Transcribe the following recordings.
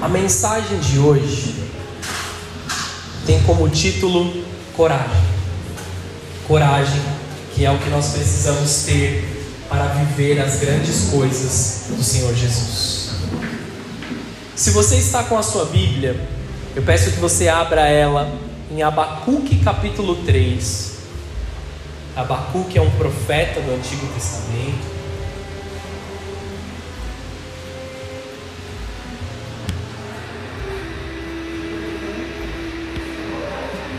A mensagem de hoje tem como título Coragem. Coragem, que é o que nós precisamos ter para viver as grandes coisas do Senhor Jesus. Se você está com a sua Bíblia, eu peço que você abra ela em Abacuque capítulo 3. Abacuque é um profeta do Antigo Testamento.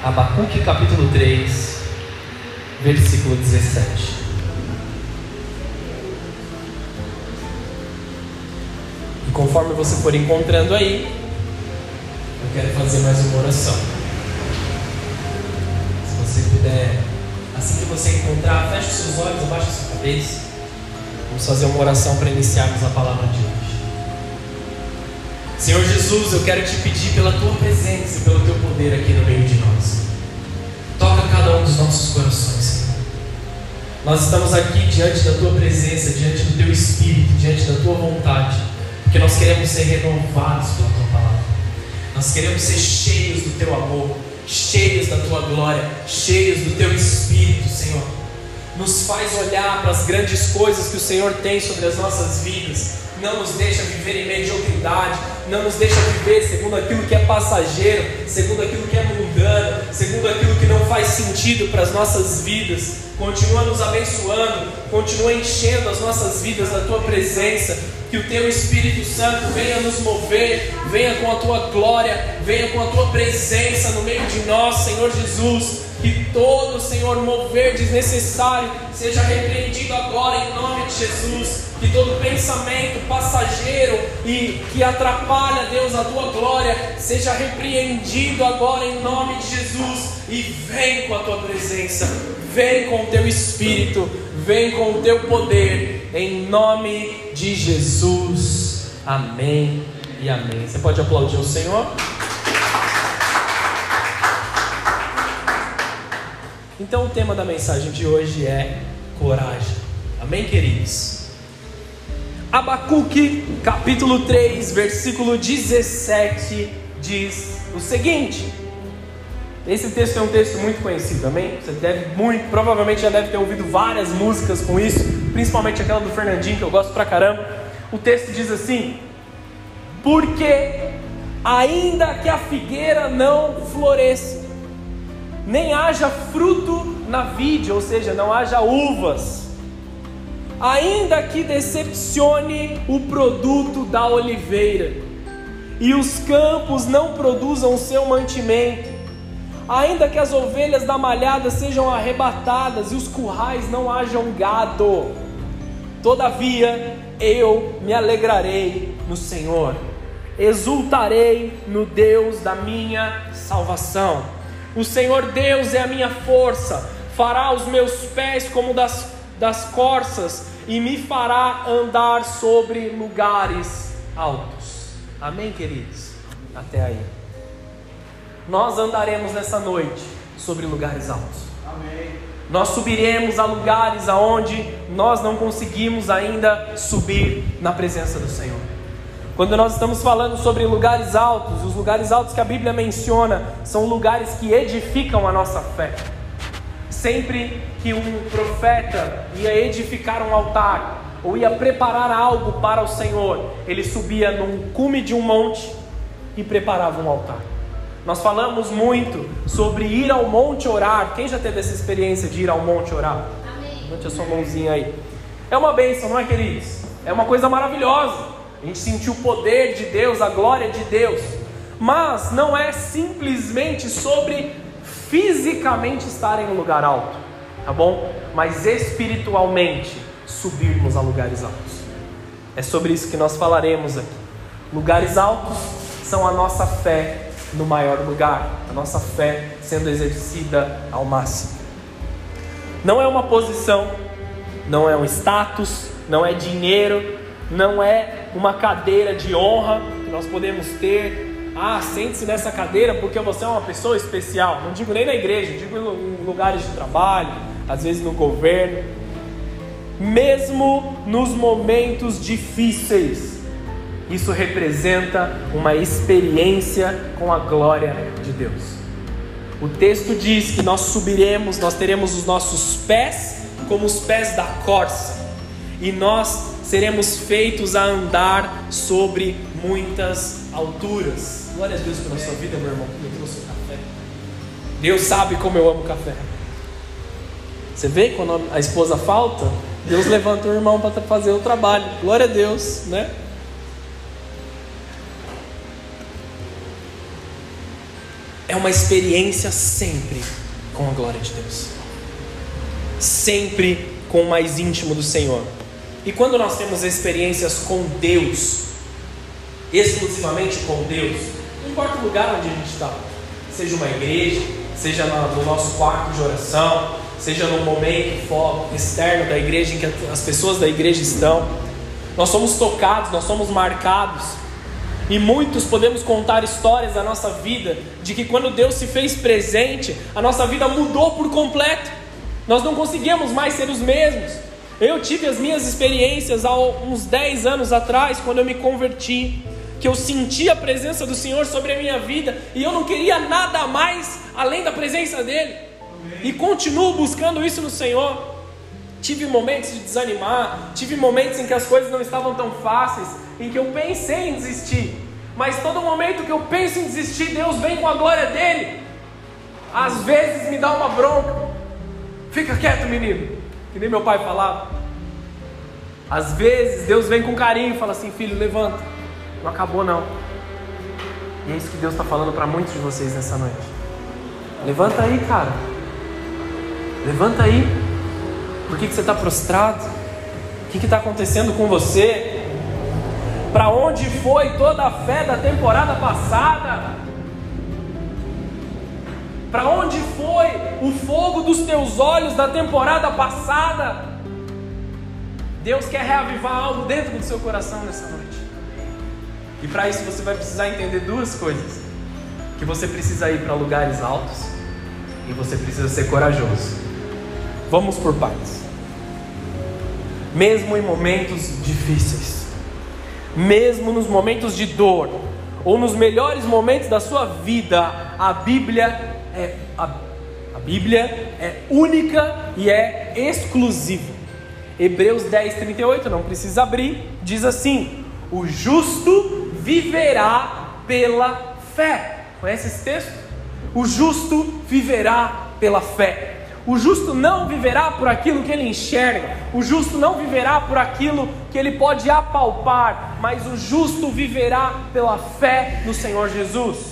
Abacuque capítulo 3, versículo 17. E conforme você for encontrando aí, eu quero fazer mais uma oração. Se você puder, assim que você encontrar, feche seus olhos, abaixe sua cabeça. Vamos fazer uma oração para iniciarmos a palavra de hoje. Senhor Jesus, eu quero te pedir pela tua presença e pelo teu poder aqui no meio de nós. Toca cada um dos nossos corações, Senhor. Nós estamos aqui diante da tua presença, diante do teu espírito, diante da tua vontade, porque nós queremos ser renovados pela tua palavra. Nós queremos ser cheios do teu amor, cheios da tua glória, cheios do teu espírito, Senhor. Nos faz olhar para as grandes coisas que o Senhor tem sobre as nossas vidas não nos deixa viver em mediocridade, não nos deixa viver segundo aquilo que é passageiro, segundo aquilo que é mundano, segundo aquilo que não faz sentido para as nossas vidas. Continua nos abençoando, continua enchendo as nossas vidas da tua presença, que o teu Espírito Santo venha nos mover, venha com a tua glória, venha com a tua presença no meio de nós, Senhor Jesus. Que todo, Senhor, mover desnecessário seja repreendido agora em nome de Jesus que todo pensamento passageiro e que atrapalha, Deus, a tua glória, seja repreendido agora em nome de Jesus. E vem com a tua presença, vem com o teu espírito, vem com o teu poder, em nome de Jesus. Amém e amém. Você pode aplaudir o Senhor? Então, o tema da mensagem de hoje é coragem. Amém, queridos? Abacuque, capítulo 3, versículo 17, diz o seguinte. Esse texto é um texto muito conhecido, amém? Você deve muito, provavelmente já deve ter ouvido várias músicas com isso, principalmente aquela do Fernandinho que eu gosto pra caramba. O texto diz assim: Porque ainda que a figueira não floresça, nem haja fruto na vide, ou seja, não haja uvas, ainda que decepcione o produto da oliveira, e os campos não produzam o seu mantimento, ainda que as ovelhas da malhada sejam arrebatadas e os currais não hajam gado, todavia eu me alegrarei no Senhor, exultarei no Deus da minha salvação. O Senhor Deus é a minha força, fará os meus pés como das, das corças e me fará andar sobre lugares altos. Amém, queridos? Até aí. Nós andaremos nessa noite sobre lugares altos. Amém. Nós subiremos a lugares aonde nós não conseguimos ainda subir na presença do Senhor. Quando nós estamos falando sobre lugares altos, os lugares altos que a Bíblia menciona são lugares que edificam a nossa fé. Sempre que um profeta ia edificar um altar ou ia preparar algo para o Senhor, ele subia num cume de um monte e preparava um altar. Nós falamos muito sobre ir ao monte orar. Quem já teve essa experiência de ir ao monte orar? Amém. Levante a sua mãozinha aí. É uma bênção, não é, queridos? É uma coisa maravilhosa. A gente sentiu o poder de Deus, a glória de Deus. Mas não é simplesmente sobre fisicamente estar em um lugar alto, tá bom? Mas espiritualmente subirmos a lugares altos. É sobre isso que nós falaremos aqui. Lugares altos são a nossa fé no maior lugar, a nossa fé sendo exercida ao máximo. Não é uma posição, não é um status, não é dinheiro, não é uma cadeira de honra que nós podemos ter, ah, sente-se nessa cadeira porque você é uma pessoa especial. Não digo nem na igreja, digo em lugares de trabalho, às vezes no governo. Mesmo nos momentos difíceis, isso representa uma experiência com a glória de Deus. O texto diz que nós subiremos, nós teremos os nossos pés como os pés da corça, e nós seremos feitos a andar sobre muitas alturas. Glória a Deus pela sua vida, meu irmão, que me trouxe o café. Deus sabe como eu amo café. Você vê quando a esposa falta, Deus levanta o irmão para fazer o trabalho. Glória a Deus, né? É uma experiência sempre com a glória de Deus. Sempre com o mais íntimo do Senhor. E quando nós temos experiências com Deus, exclusivamente com Deus, não importa o lugar onde a gente está, seja uma igreja, seja no nosso quarto de oração, seja no momento externo da igreja em que as pessoas da igreja estão, nós somos tocados, nós somos marcados. E muitos podemos contar histórias da nossa vida de que quando Deus se fez presente, a nossa vida mudou por completo. Nós não conseguíamos mais ser os mesmos. Eu tive as minhas experiências há uns 10 anos atrás, quando eu me converti, que eu senti a presença do Senhor sobre a minha vida e eu não queria nada mais além da presença dEle. E continuo buscando isso no Senhor. Tive momentos de desanimar, tive momentos em que as coisas não estavam tão fáceis, em que eu pensei em desistir. Mas todo momento que eu penso em desistir, Deus vem com a glória dele. Às vezes me dá uma bronca. Fica quieto, menino que nem meu pai falava. Às vezes Deus vem com carinho e fala assim: filho, levanta, não acabou não. E é isso que Deus está falando para muitos de vocês nessa noite. Levanta aí, cara. Levanta aí. Por que, que você está prostrado? O que está acontecendo com você? Para onde foi toda a fé da temporada passada? Para onde foi o fogo dos teus olhos da temporada passada? Deus quer reavivar algo dentro do seu coração nessa noite. E para isso você vai precisar entender duas coisas: que você precisa ir para lugares altos e você precisa ser corajoso. Vamos por partes. Mesmo em momentos difíceis, mesmo nos momentos de dor, ou nos melhores momentos da sua vida, a Bíblia é a, a Bíblia é única e é exclusiva. Hebreus 10, 38, não precisa abrir, diz assim: O justo viverá pela fé. Conhece esse texto? O justo viverá pela fé. O justo não viverá por aquilo que ele enxerga, o justo não viverá por aquilo que ele pode apalpar, mas o justo viverá pela fé no Senhor Jesus.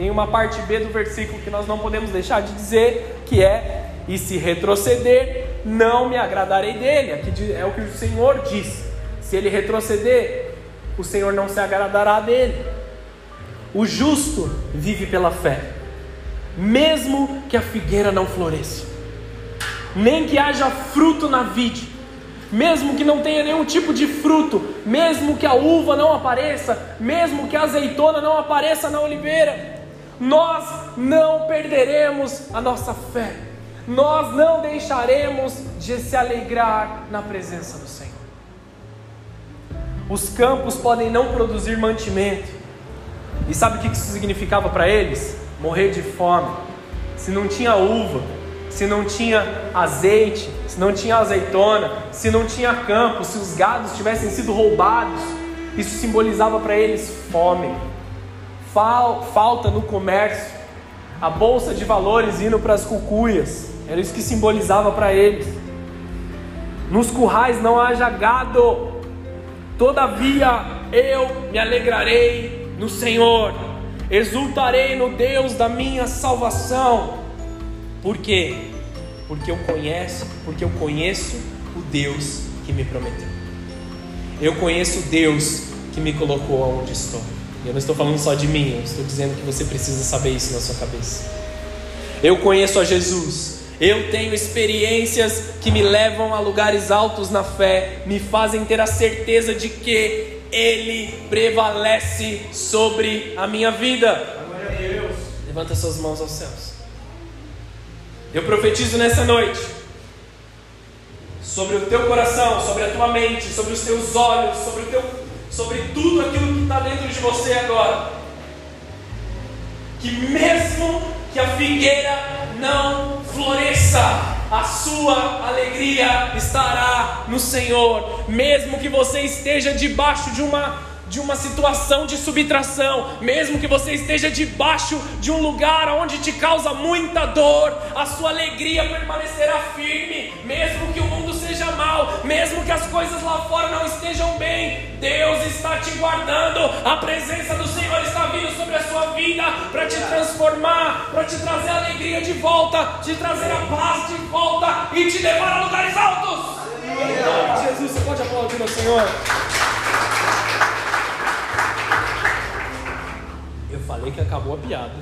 Tem uma parte B do versículo que nós não podemos deixar de dizer, que é: E se retroceder, não me agradarei dele. Aqui é o que o Senhor diz. Se ele retroceder, o Senhor não se agradará dele. O justo vive pela fé, mesmo que a figueira não floresça, nem que haja fruto na vide, mesmo que não tenha nenhum tipo de fruto, mesmo que a uva não apareça, mesmo que a azeitona não apareça na oliveira, nós não perderemos a nossa fé, nós não deixaremos de se alegrar na presença do Senhor. Os campos podem não produzir mantimento, e sabe o que isso significava para eles? Morrer de fome. Se não tinha uva, se não tinha azeite, se não tinha azeitona, se não tinha campo, se os gados tivessem sido roubados, isso simbolizava para eles fome falta no comércio, a bolsa de valores indo para as cucuias, era isso que simbolizava para eles. Nos currais não haja gado, todavia eu me alegrarei no Senhor, exultarei no Deus da minha salvação. Por quê? Porque eu conheço, porque eu conheço o Deus que me prometeu. Eu conheço o Deus que me colocou aonde estou. Eu não estou falando só de mim, eu estou dizendo que você precisa saber isso na sua cabeça. Eu conheço a Jesus, eu tenho experiências que me levam a lugares altos na fé, me fazem ter a certeza de que Ele prevalece sobre a minha vida. Levanta suas mãos aos céus. Eu profetizo nessa noite sobre o teu coração, sobre a tua mente, sobre os teus olhos, sobre o teu sobre tudo aquilo que está dentro de você agora. Que mesmo que a figueira não floresça, a sua alegria estará no Senhor, mesmo que você esteja debaixo de uma de uma situação de subtração, mesmo que você esteja debaixo de um lugar onde te causa muita dor, a sua alegria permanecerá firme, mesmo que o mundo seja mal, mesmo que as coisas lá fora não estejam bem, Deus está te guardando, a presença do Senhor está vindo sobre a sua vida para te transformar, para te trazer a alegria de volta, te trazer a paz de volta e te levar a lugares altos. Jesus, você pode aplaudir o Senhor. Falei que acabou a piada.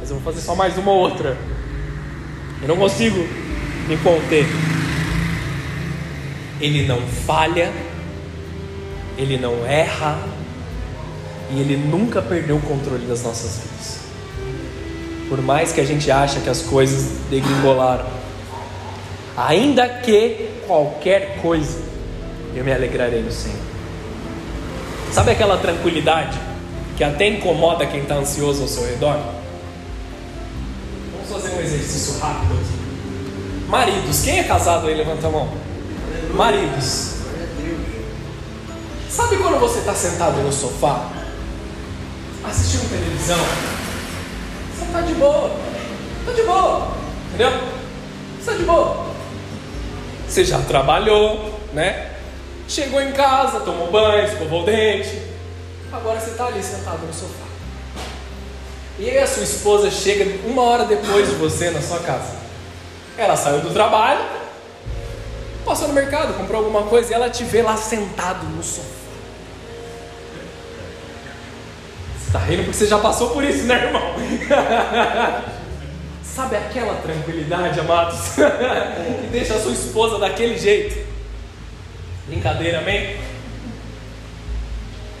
Mas eu vou fazer só mais uma ou outra. Eu não consigo me conter. Ele não falha, ele não erra, e ele nunca perdeu o controle das nossas vidas. Por mais que a gente ache que as coisas degringolaram, ainda que qualquer coisa, eu me alegrarei no Senhor. Sabe aquela tranquilidade que até incomoda quem está ansioso ao seu redor? Vamos fazer um exercício rápido aqui. Maridos, quem é casado aí? Levanta a mão. Maridos. Sabe quando você está sentado no sofá, assistindo televisão? Você está de boa. Está de boa. Entendeu? Você está de boa. Você já trabalhou, né? Chegou em casa, tomou banho, escovou o dente, Agora você está ali sentado no sofá. E aí a sua esposa chega uma hora depois de você na sua casa. Ela saiu do trabalho, passou no mercado, comprou alguma coisa e ela te vê lá sentado no sofá. Você está rindo porque você já passou por isso, né, irmão? Sabe aquela tranquilidade, amados, que deixa a sua esposa daquele jeito? Brincadeira, amém?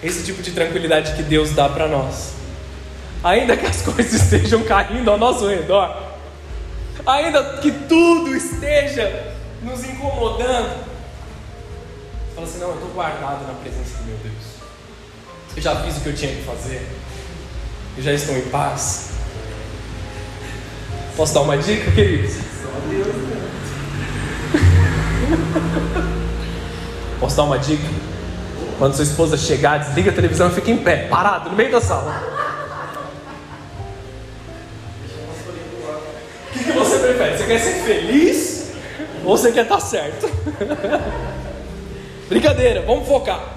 Esse tipo de tranquilidade que Deus dá para nós. Ainda que as coisas estejam caindo ao nosso redor, ainda que tudo esteja nos incomodando, fala assim: não, eu estou guardado na presença do meu Deus. Eu já fiz o que eu tinha que fazer, eu já estou em paz. Posso dar uma dica, queridos? Posso dar uma dica? Quando sua esposa chegar, desliga a televisão e fica em pé, parado, no meio da sala. O que, que você prefere? Você quer ser feliz ou você quer estar certo? Brincadeira, vamos focar.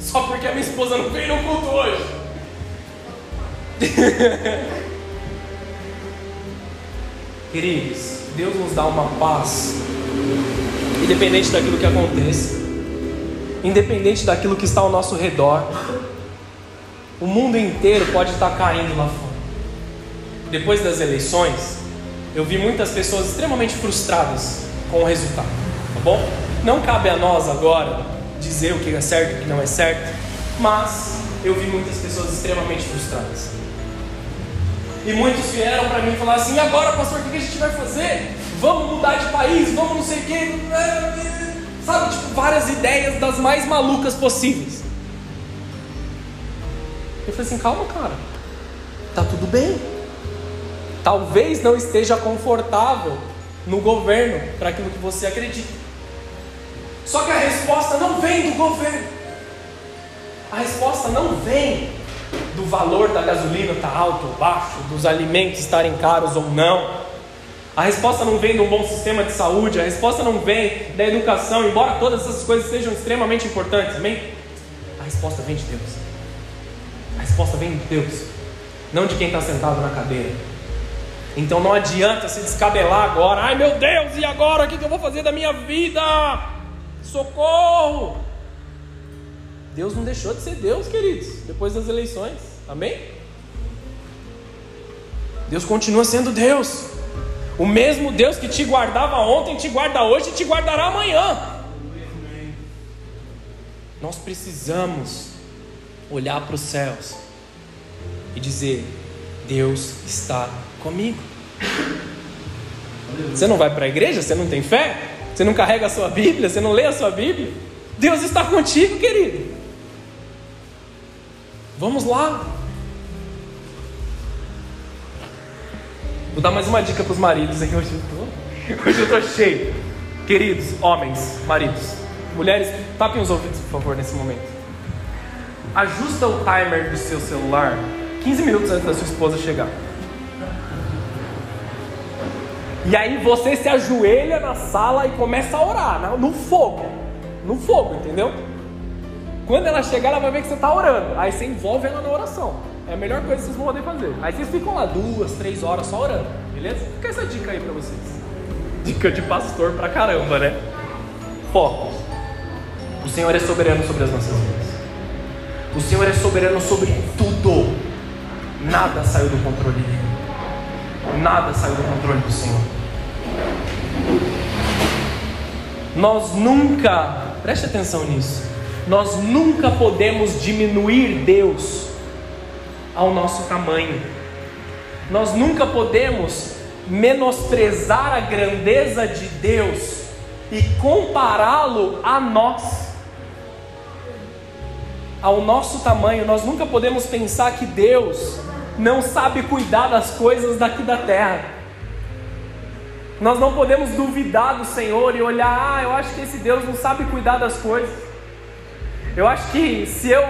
Só porque a minha esposa não veio no culto hoje. Queridos, Deus nos dá uma paz, independente daquilo que aconteça independente daquilo que está ao nosso redor. O mundo inteiro pode estar caindo lá fora. Depois das eleições, eu vi muitas pessoas extremamente frustradas com o resultado, tá bom? Não cabe a nós agora dizer o que é certo e o que não é certo, mas eu vi muitas pessoas extremamente frustradas. E muitos vieram para mim falaram assim: agora, pastor, o que a gente vai fazer? Vamos mudar de país, vamos não sei o quê. Sabe, tipo, várias ideias das mais malucas possíveis. Eu falei assim: calma, cara, tá tudo bem. Talvez não esteja confortável no governo para aquilo que você acredita. Só que a resposta não vem do governo. A resposta não vem do valor da gasolina estar tá alto ou baixo, dos alimentos estarem caros ou não. A resposta não vem de um bom sistema de saúde, a resposta não vem da educação, embora todas essas coisas sejam extremamente importantes, amém? A resposta vem de Deus. A resposta vem de Deus, não de quem está sentado na cadeira. Então não adianta se descabelar agora, ai meu Deus, e agora o que eu vou fazer da minha vida? Socorro! Deus não deixou de ser Deus, queridos, depois das eleições, amém? Deus continua sendo Deus. O mesmo Deus que te guardava ontem, te guarda hoje e te guardará amanhã. Nós precisamos olhar para os céus e dizer: Deus está comigo. Você não vai para a igreja? Você não tem fé? Você não carrega a sua Bíblia? Você não lê a sua Bíblia? Deus está contigo, querido. Vamos lá. Vou dar mais uma dica para os maridos aí. Hoje eu, tô, hoje eu tô cheio. Queridos, homens, maridos, mulheres, tapem os ouvidos, por favor, nesse momento. Ajusta o timer do seu celular 15 minutos antes da sua esposa chegar. E aí você se ajoelha na sala e começa a orar, no fogo. No fogo, entendeu? Quando ela chegar, ela vai ver que você está orando. Aí você envolve ela na oração. É a melhor coisa que vocês vão poder fazer. Aí vocês ficam lá duas, três horas só orando. Beleza? Fica essa dica aí pra vocês. Dica de pastor pra caramba, né? Foco. O Senhor é soberano sobre as nossas vidas. O Senhor é soberano sobre tudo. Nada saiu do controle dele. Nada saiu do controle do Senhor. Nós nunca, preste atenção nisso, nós nunca podemos diminuir Deus ao nosso tamanho. Nós nunca podemos menosprezar a grandeza de Deus e compará-lo a nós. Ao nosso tamanho, nós nunca podemos pensar que Deus não sabe cuidar das coisas daqui da terra. Nós não podemos duvidar do Senhor e olhar, ah, eu acho que esse Deus não sabe cuidar das coisas. Eu acho que se eu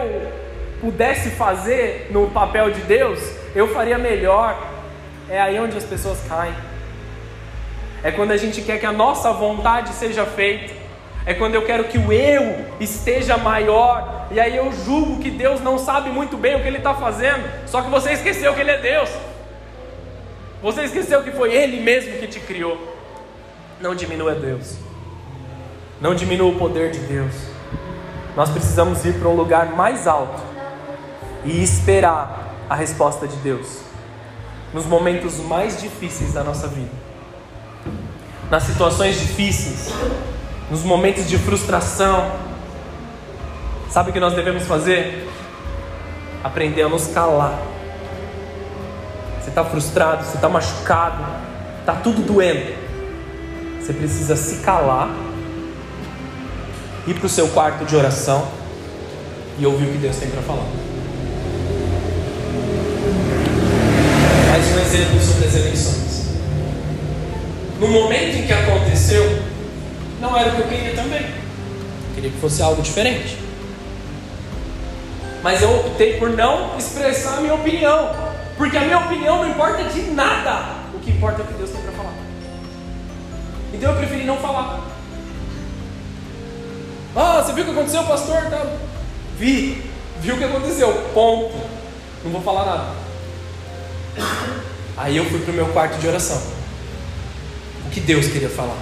pudesse fazer no papel de Deus, eu faria melhor. É aí onde as pessoas caem. É quando a gente quer que a nossa vontade seja feita. É quando eu quero que o eu esteja maior. E aí eu julgo que Deus não sabe muito bem o que Ele está fazendo. Só que você esqueceu que Ele é Deus. Você esqueceu que foi Ele mesmo que te criou. Não diminua Deus. Não diminua o poder de Deus. Nós precisamos ir para um lugar mais alto e esperar a resposta de Deus nos momentos mais difíceis da nossa vida. Nas situações difíceis, nos momentos de frustração. Sabe o que nós devemos fazer? Aprender a nos calar você está frustrado, você está machucado, está tudo doendo. Você precisa se calar, ir para o seu quarto de oração e ouvir o que Deus tem para falar. Mais um exemplo sobre as eleições. No momento em que aconteceu, não era o que eu queria também. Eu queria que fosse algo diferente. Mas eu optei por não expressar a minha opinião. Porque a minha opinião não importa de nada. O que importa é o que Deus tem para falar. Então eu preferi não falar. Ah, você viu o que aconteceu, pastor? Tá. Vi. Vi o que aconteceu. Ponto. Não vou falar nada. Aí eu fui para o meu quarto de oração. O que Deus queria falar?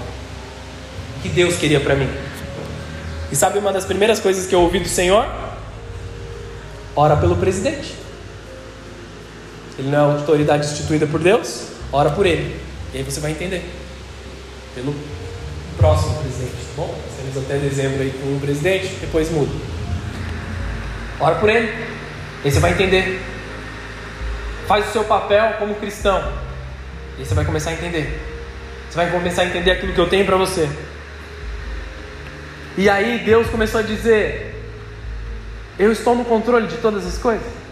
O que Deus queria para mim? E sabe uma das primeiras coisas que eu ouvi do Senhor? Ora pelo presidente. Ele não é autoridade instituída por Deus? Ora por ele. E aí você vai entender. Pelo próximo presidente, tá bom? Nós temos até dezembro aí com um presidente, depois muda. Ora por ele. E aí você vai entender. Faz o seu papel como cristão. E aí você vai começar a entender. Você vai começar a entender aquilo que eu tenho para você. E aí Deus começou a dizer: Eu estou no controle de todas as coisas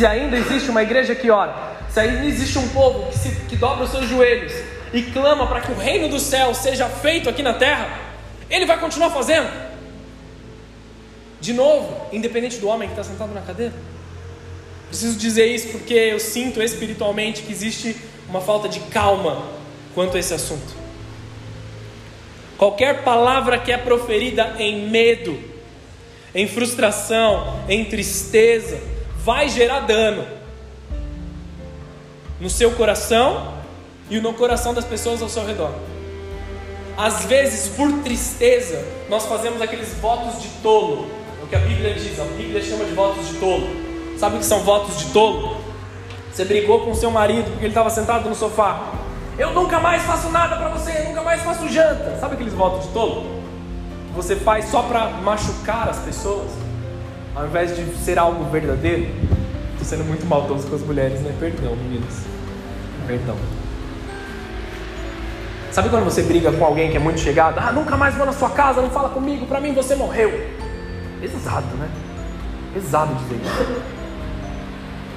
se ainda existe uma igreja que ora, se ainda existe um povo que, se, que dobra os seus joelhos e clama para que o reino do céu seja feito aqui na terra, ele vai continuar fazendo. De novo, independente do homem que está sentado na cadeira. Preciso dizer isso porque eu sinto espiritualmente que existe uma falta de calma quanto a esse assunto. Qualquer palavra que é proferida em medo, em frustração, em tristeza, vai gerar dano no seu coração e no coração das pessoas ao seu redor. Às vezes, por tristeza, nós fazemos aqueles votos de tolo. É o que a Bíblia diz, a Bíblia chama de votos de tolo. Sabe o que são votos de tolo? Você brigou com seu marido porque ele estava sentado no sofá. Eu nunca mais faço nada para você, eu nunca mais faço janta. Sabe aqueles votos de tolo? Você faz só para machucar as pessoas? Ao invés de ser algo verdadeiro, estou sendo muito maldoso com as mulheres, né? Perdão, meninas. Perdão. Sabe quando você briga com alguém que é muito chegado? Ah, nunca mais vou na sua casa, não fala comigo, para mim você morreu. Pesado, né? Pesado dizer isso.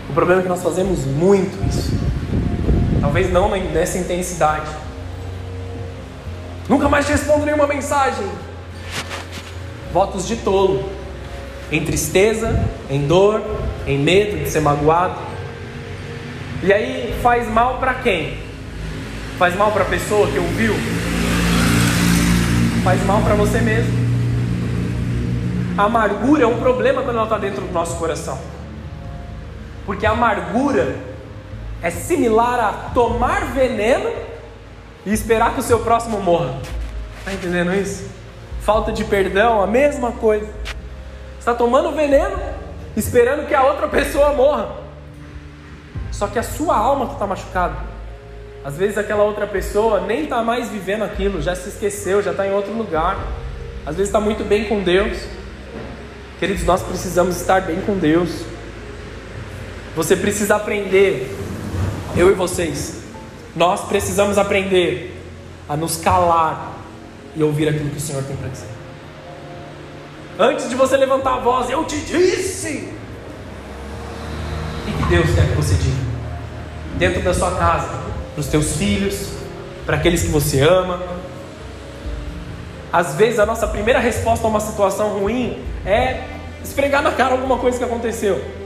O problema é que nós fazemos muito isso. Talvez não nessa intensidade. Nunca mais te respondo nenhuma mensagem. Votos de tolo. Em tristeza, em dor, em medo de ser magoado. E aí faz mal para quem? Faz mal para a pessoa que ouviu? Faz mal para você mesmo. A amargura é um problema quando ela está dentro do nosso coração. Porque a amargura é similar a tomar veneno e esperar que o seu próximo morra. Está entendendo isso? Falta de perdão, a mesma coisa. Está tomando veneno, esperando que a outra pessoa morra. Só que a sua alma está machucada. Às vezes aquela outra pessoa nem está mais vivendo aquilo, já se esqueceu, já está em outro lugar. Às vezes está muito bem com Deus. Queridos, nós precisamos estar bem com Deus. Você precisa aprender, eu e vocês, nós precisamos aprender a nos calar e ouvir aquilo que o Senhor tem para dizer. Antes de você levantar a voz, eu te disse. O que Deus quer que você diga? Dentro da sua casa, para os teus filhos, para aqueles que você ama. Às vezes a nossa primeira resposta a uma situação ruim é esfregar na cara alguma coisa que aconteceu.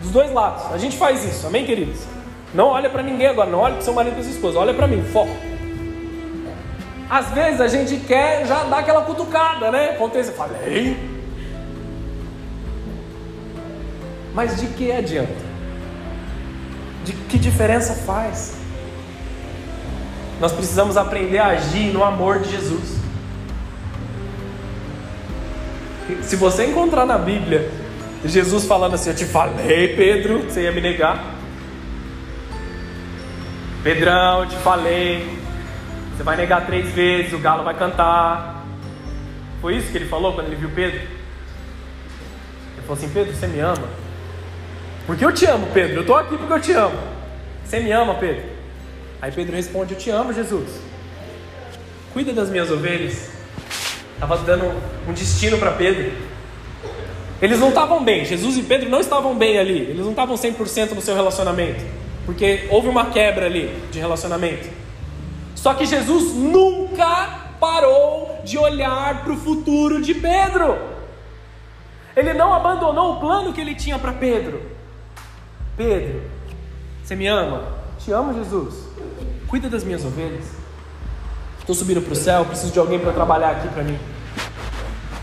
Dos dois lados. A gente faz isso, amém, queridos? Não olha para ninguém agora, não olha para seu marido e sua esposa, olha para mim, foco. Às vezes a gente quer já dar aquela cutucada, né? Acontece, falei. Mas de que adianta? De que diferença faz? Nós precisamos aprender a agir no amor de Jesus. Se você encontrar na Bíblia Jesus falando assim: Eu te falei, Pedro, você ia me negar. Pedrão, eu te falei. Você vai negar três vezes, o galo vai cantar. Foi isso que ele falou quando ele viu Pedro? Ele falou assim: Pedro, você me ama? Porque eu te amo, Pedro. Eu estou aqui porque eu te amo. Você me ama, Pedro? Aí Pedro responde: Eu te amo, Jesus. Cuida das minhas ovelhas. Estava dando um destino para Pedro. Eles não estavam bem, Jesus e Pedro não estavam bem ali, eles não estavam 100% no seu relacionamento, porque houve uma quebra ali de relacionamento. Só que Jesus nunca parou de olhar para o futuro de Pedro. Ele não abandonou o plano que ele tinha para Pedro. Pedro, você me ama? Te amo, Jesus cuida das minhas ovelhas. Estou subindo para o céu, preciso de alguém para trabalhar aqui para mim.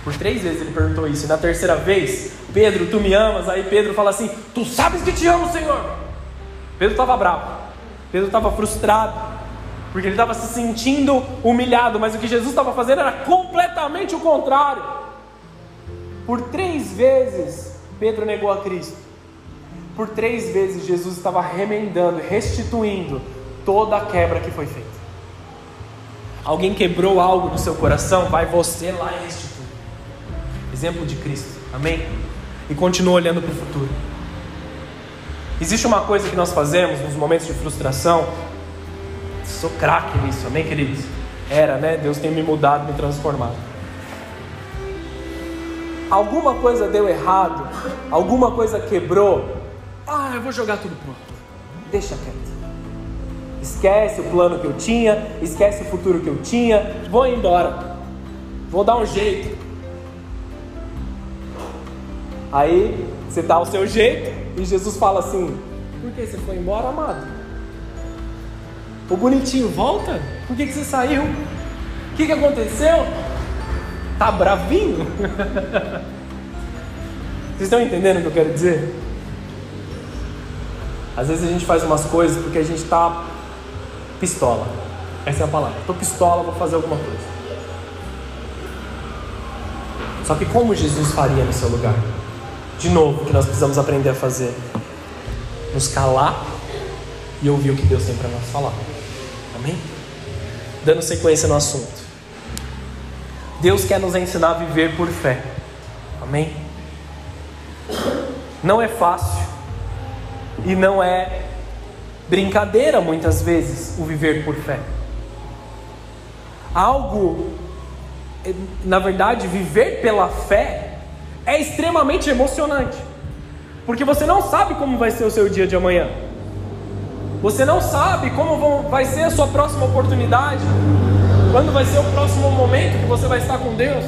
Por três vezes ele perguntou isso, e na terceira vez, Pedro, tu me amas? Aí Pedro fala assim: Tu sabes que te amo, Senhor. Pedro estava bravo, Pedro estava frustrado, porque ele estava se sentindo humilhado, mas o que Jesus estava fazendo era completamente o contrário. Por três vezes, Pedro negou a Cristo. Por três vezes, Jesus estava remendando, restituindo toda a quebra que foi feita. Alguém quebrou algo no seu coração, vai você lá e restitui. Exemplo de Cristo, amém? E continua olhando para o futuro. Existe uma coisa que nós fazemos nos momentos de frustração. Sou craque nisso, amém, queridos? Era, né? Deus tem me mudado, me transformado. Alguma coisa deu errado, alguma coisa quebrou. Ah, eu vou jogar tudo pronto. Deixa quieto. Esquece o plano que eu tinha, esquece o futuro que eu tinha, vou embora. Vou dar um jeito. Aí você dá o seu jeito e Jesus fala assim: Por que você foi embora, amado? O bonitinho volta? Por que, que você saiu? O que, que aconteceu? Tá bravinho? Vocês estão entendendo o que eu quero dizer? Às vezes a gente faz umas coisas porque a gente está Pistola. Essa é a palavra. Estou pistola, vou fazer alguma coisa. Só que como Jesus faria no seu lugar? De novo, que nós precisamos aprender a fazer? Nos calar e ouvir o que Deus tem para nós falar. Amém? Dando sequência no assunto. Deus quer nos ensinar a viver por fé. Amém? Não é fácil e não é brincadeira muitas vezes o viver por fé. algo, na verdade, viver pela fé é extremamente emocionante. Porque você não sabe como vai ser o seu dia de amanhã. Você não sabe como vai ser a sua próxima oportunidade. Quando vai ser o próximo momento que você vai estar com Deus.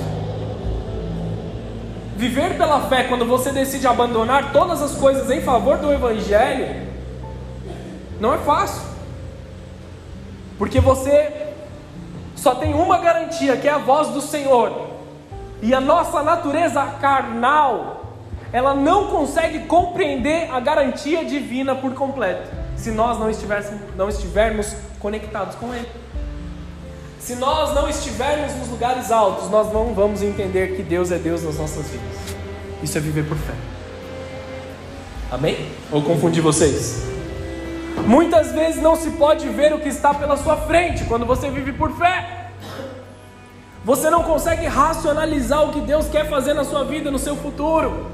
Viver pela fé quando você decide abandonar todas as coisas em favor do Evangelho não é fácil. Porque você só tem uma garantia, que é a voz do Senhor. E a nossa natureza carnal, ela não consegue compreender a garantia divina por completo, se nós não, não estivermos conectados com Ele. Se nós não estivermos nos lugares altos, nós não vamos entender que Deus é Deus nas nossas vidas. Isso é viver por fé. Amém? Ou confundi vocês? Muitas vezes não se pode ver o que está pela sua frente quando você vive por fé. Você não consegue racionalizar o que Deus quer fazer na sua vida, no seu futuro.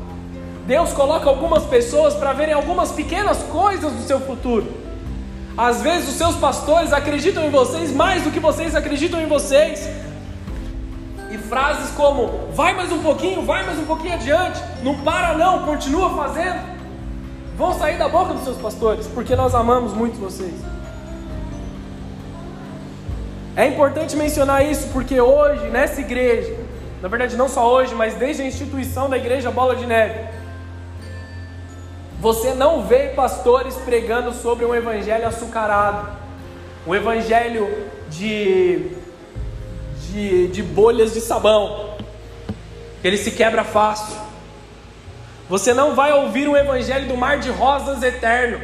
Deus coloca algumas pessoas para verem algumas pequenas coisas do seu futuro. Às vezes os seus pastores acreditam em vocês mais do que vocês acreditam em vocês. E frases como: vai mais um pouquinho, vai mais um pouquinho adiante, não para não, continua fazendo vão sair da boca dos seus pastores, porque nós amamos muito vocês. É importante mencionar isso porque hoje, nessa igreja, na verdade não só hoje, mas desde a instituição da igreja Bola de Neve, você não vê pastores pregando sobre um evangelho açucarado, um evangelho de, de, de bolhas de sabão, que ele se quebra fácil. Você não vai ouvir um evangelho do mar de rosas eterno.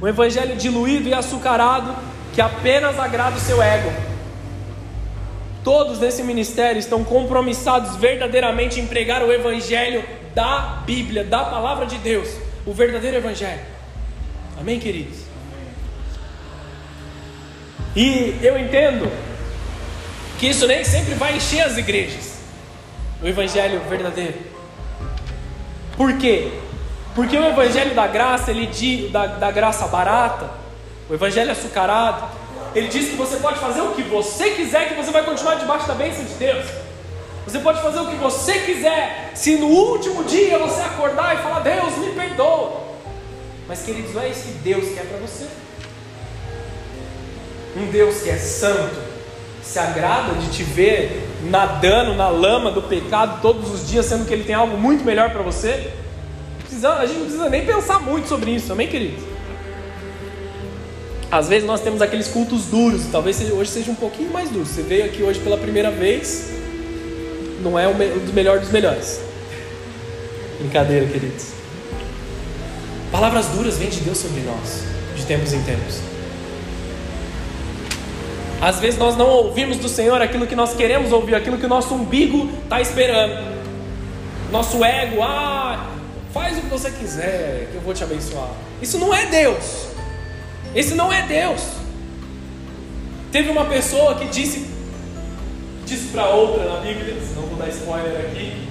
Um evangelho diluído e açucarado que apenas agrada o seu ego. Todos nesse ministério estão compromissados verdadeiramente em pregar o evangelho da Bíblia, da palavra de Deus, o verdadeiro evangelho. Amém, queridos? E eu entendo que isso nem sempre vai encher as igrejas. O evangelho verdadeiro. Por quê? Porque o evangelho da graça, ele da, da graça barata, o evangelho açucarado, ele diz que você pode fazer o que você quiser, que você vai continuar debaixo da bênção de Deus. Você pode fazer o que você quiser, se no último dia você acordar e falar, Deus me perdoa. Mas queridos, não é isso que Deus quer para você. Um Deus que é santo, se agrada de te ver nadando na lama do pecado todos os dias, sendo que Ele tem algo muito melhor para você? a gente não precisa nem pensar muito sobre isso, amém, queridos? Às vezes nós temos aqueles cultos duros, talvez hoje seja um pouquinho mais duro. Você veio aqui hoje pela primeira vez, não é o dos melhores dos melhores. Brincadeira, queridos. Palavras duras vêm de Deus sobre nós, de tempos em tempos. Às vezes nós não ouvimos do Senhor aquilo que nós queremos ouvir, aquilo que o nosso umbigo está esperando. Nosso ego, ah, faz o que você quiser, que eu vou te abençoar. Isso não é Deus. Esse não é Deus. Teve uma pessoa que disse, disse para outra na Bíblia, não vou dar spoiler aqui.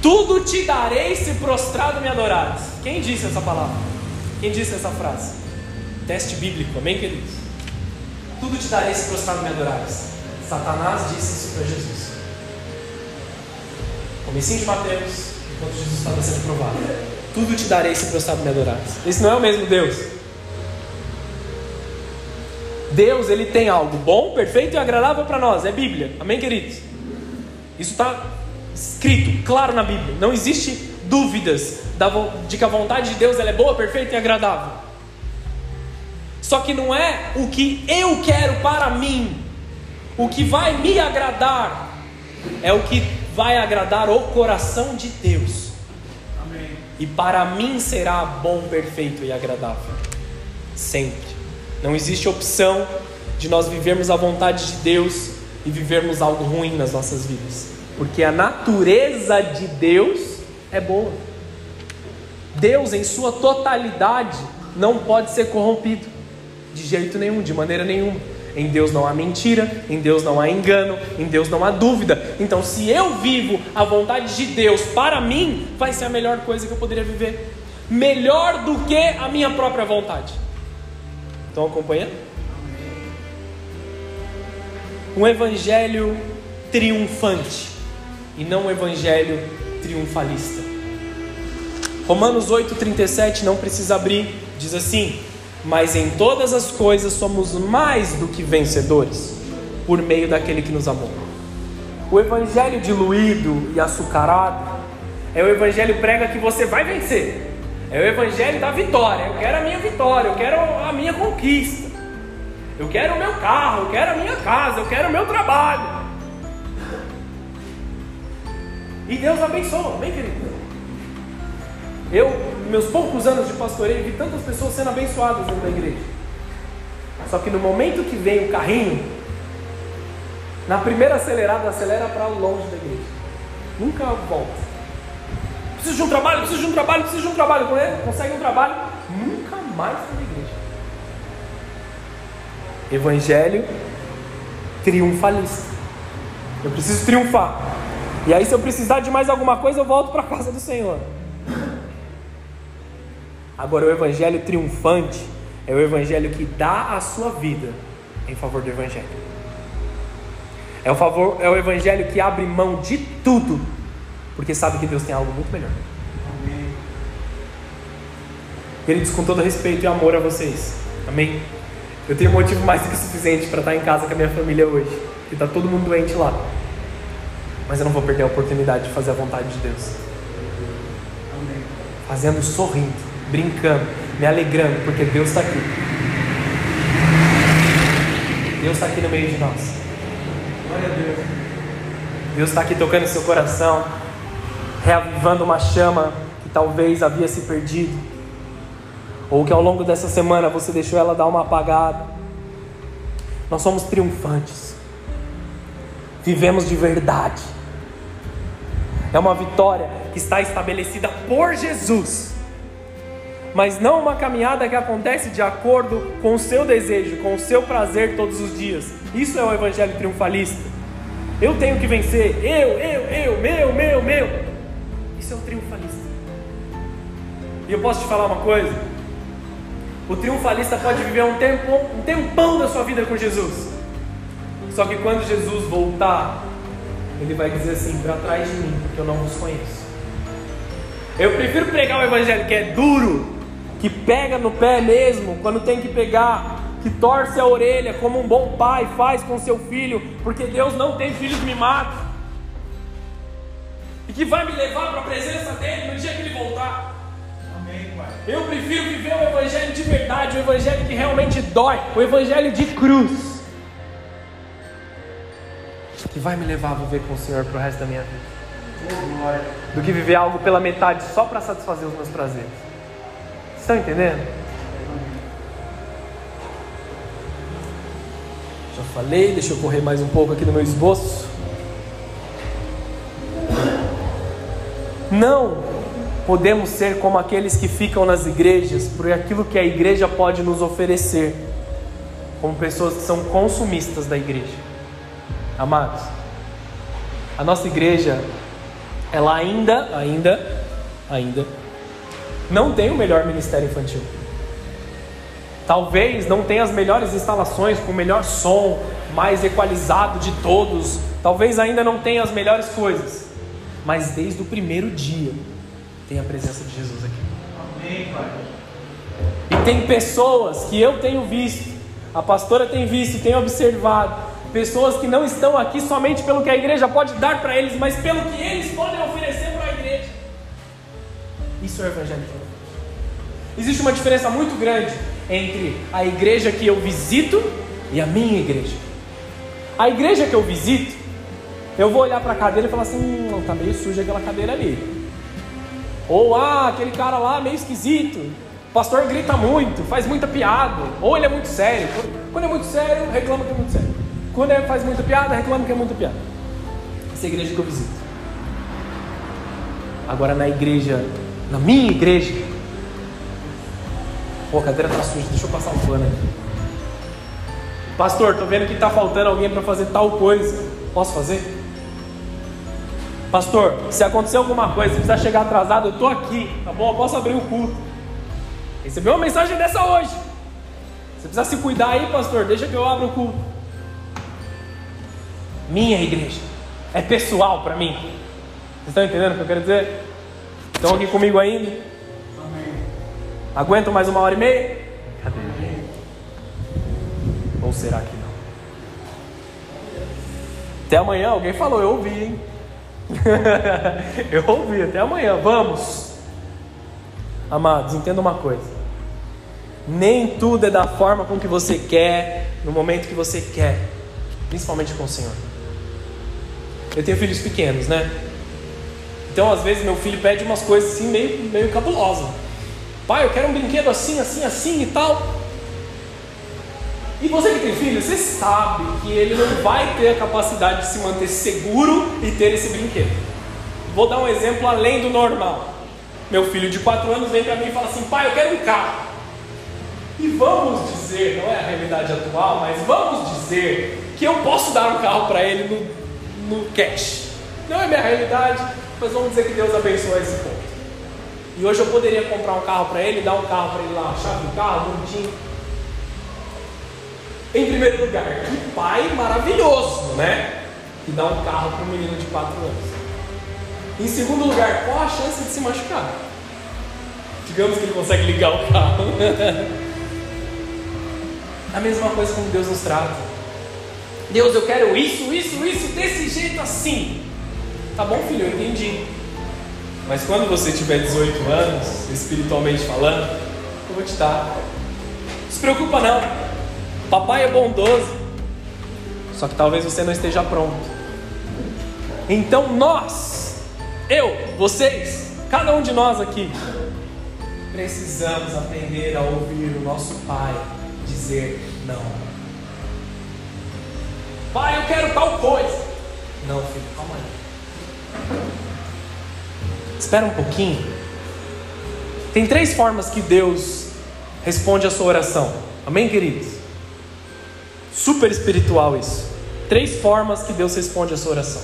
Tudo te darei se prostrado me adorares. Quem disse essa palavra? Quem disse essa frase? Teste bíblico, amém, queridos? Tudo te darei se prostrado me adorares. Satanás disse isso para Jesus. Comecinho de Mateus, enquanto Jesus estava sendo provado. Tudo te darei se prostrado me adorares. Esse não é o mesmo Deus. Deus, ele tem algo bom, perfeito e agradável para nós. É Bíblia. Amém, queridos? Isso está escrito, claro na Bíblia. Não existe dúvidas de que a vontade de Deus ela é boa, perfeita e agradável. Só que não é o que eu quero para mim, o que vai me agradar, é o que vai agradar o coração de Deus. E para mim será bom, perfeito e agradável. Sempre. Não existe opção de nós vivermos a vontade de Deus e vivermos algo ruim nas nossas vidas. Porque a natureza de Deus é boa. Deus, em sua totalidade, não pode ser corrompido. De jeito nenhum, de maneira nenhuma. Em Deus não há mentira, em Deus não há engano, em Deus não há dúvida. Então, se eu vivo a vontade de Deus para mim, vai ser a melhor coisa que eu poderia viver. Melhor do que a minha própria vontade. Estão acompanhando? um evangelho triunfante e não um evangelho triunfalista. Romanos 8,37 não precisa abrir, diz assim: Mas em todas as coisas somos mais do que vencedores, por meio daquele que nos amou. O evangelho diluído e açucarado é o evangelho prega que você vai vencer. É o evangelho da vitória. Eu quero a minha vitória, eu quero a minha conquista. Eu quero o meu carro, eu quero a minha casa, eu quero o meu trabalho. E Deus abençoa, bem querido. Eu, meus poucos anos de pastoreio, vi tantas pessoas sendo abençoadas dentro da igreja. Só que no momento que vem o carrinho, na primeira acelerada, acelera para longe da igreja. Nunca volta. Preciso de um trabalho, preciso de um trabalho, preciso de um trabalho. Com ele, consegue um trabalho, nunca mais na igreja. Evangelho triunfalista. Eu preciso triunfar. E aí, se eu precisar de mais alguma coisa, eu volto para a casa do Senhor. Agora, o evangelho triunfante é o evangelho que dá a sua vida em favor do evangelho. É o, favor, é o evangelho que abre mão de tudo, porque sabe que Deus tem algo muito melhor. Amém. Queridos, com todo respeito e amor a vocês. Amém? Eu tenho motivo mais do que suficiente para estar em casa com a minha família hoje. E está todo mundo doente lá. Mas eu não vou perder a oportunidade de fazer a vontade de Deus. Amém. Fazendo sorrindo, brincando, me alegrando, porque Deus está aqui. Deus está aqui no meio de nós. Glória a Deus. Deus está aqui tocando seu coração, reavivando uma chama que talvez havia se perdido ou que ao longo dessa semana você deixou ela dar uma apagada. Nós somos triunfantes, vivemos de verdade. É uma vitória que está estabelecida por Jesus, mas não uma caminhada que acontece de acordo com o seu desejo, com o seu prazer todos os dias. Isso é o evangelho triunfalista. Eu tenho que vencer, eu, eu, eu, meu, meu, meu. Isso é o triunfalista. E eu posso te falar uma coisa? O triunfalista pode viver um, tempo, um tempão da sua vida com Jesus. Só que quando Jesus voltar, ele vai dizer assim: para trás de mim, porque eu não vos conheço. Eu prefiro pregar o evangelho que é duro, que pega no pé mesmo, quando tem que pegar, que torce a orelha, como um bom pai faz com seu filho, porque Deus não tem filhos mimados, e que vai me levar para a presença dele no dia que ele voltar. Eu prefiro viver o evangelho de verdade, o evangelho que realmente dói, o evangelho de cruz. Que vai me levar a viver com o Senhor para o resto da minha vida. Do que viver algo pela metade só para satisfazer os meus prazeres. Estão entendendo? Já falei, deixa eu correr mais um pouco aqui no meu esboço. Não podemos ser como aqueles que ficam nas igrejas por aquilo que a igreja pode nos oferecer, como pessoas que são consumistas da igreja. Amados, a nossa igreja, ela ainda, ainda, ainda não tem o melhor ministério infantil. Talvez não tenha as melhores instalações, com o melhor som, mais equalizado de todos. Talvez ainda não tenha as melhores coisas. Mas desde o primeiro dia, tem a presença de Jesus aqui. Amém, Pai. E tem pessoas que eu tenho visto, a pastora tem visto e tem observado, pessoas que não estão aqui somente pelo que a igreja pode dar para eles, mas pelo que eles podem oferecer. Isso é o evangelho. Existe uma diferença muito grande entre a igreja que eu visito e a minha igreja. A igreja que eu visito, eu vou olhar para a cadeira e falar assim: hum, tá meio suja aquela cadeira ali. Ou, ah, aquele cara lá meio esquisito. O pastor grita muito, faz muita piada. Ou ele é muito sério. Quando é muito sério, reclama que é muito sério. Quando ele faz muita piada, reclama que é muita piada. Essa é a igreja que eu visito. Agora na igreja, na minha igreja. Pô, a cadeira tá suja, deixa eu passar um pano aqui. Pastor, tô vendo que tá faltando alguém para fazer tal coisa. Posso fazer? Pastor, se acontecer alguma coisa, se precisar chegar atrasado, eu estou aqui, tá bom? Eu posso abrir o culto. Recebeu uma mensagem dessa hoje. Você precisa se cuidar aí, pastor, deixa que eu abra o culto. minha igreja. É pessoal para mim. Vocês estão entendendo o que eu quero dizer? Estão aqui comigo ainda? Amém. Aguentam mais uma hora e meia? Cadê? Ou será que não? Até amanhã, alguém falou, eu ouvi, hein? eu ouvi, até amanhã, vamos. Amados, entenda uma coisa. Nem tudo é da forma com que você quer, no momento que você quer, principalmente com o Senhor. Eu tenho filhos pequenos, né? Então, às vezes, meu filho pede umas coisas assim, meio, meio cabulosas. Pai, eu quero um brinquedo assim, assim, assim e tal. E você que tem filho, você sabe que ele não vai ter a capacidade de se manter seguro e ter esse brinquedo. Vou dar um exemplo além do normal. Meu filho de 4 anos vem para mim e fala assim: pai, eu quero um carro. E vamos dizer, não é a realidade atual, mas vamos dizer que eu posso dar um carro para ele no, no cash. Não é minha realidade, mas vamos dizer que Deus abençoa esse ponto. E hoje eu poderia comprar um carro para ele, dar um carro para ele lá, a chave do carro, bonitinho. Em primeiro lugar, que pai maravilhoso, né? Que dá um carro para um menino de 4 anos. Em segundo lugar, qual a chance de se machucar? Digamos que ele consegue ligar o carro. a mesma coisa como Deus nos trata. Deus, eu quero isso, isso, isso, desse jeito assim. Tá bom, filho, eu entendi. Mas quando você tiver 18 anos, espiritualmente falando, eu vou te dar. Não se preocupa não. Papai é bondoso. Só que talvez você não esteja pronto. Então nós, eu, vocês, cada um de nós aqui, precisamos aprender a ouvir o nosso pai dizer não. Pai, eu quero tal coisa. Não, filho, calma aí. Espera um pouquinho. Tem três formas que Deus responde a sua oração. Amém, queridos? Super espiritual isso. Três formas que Deus responde a sua oração.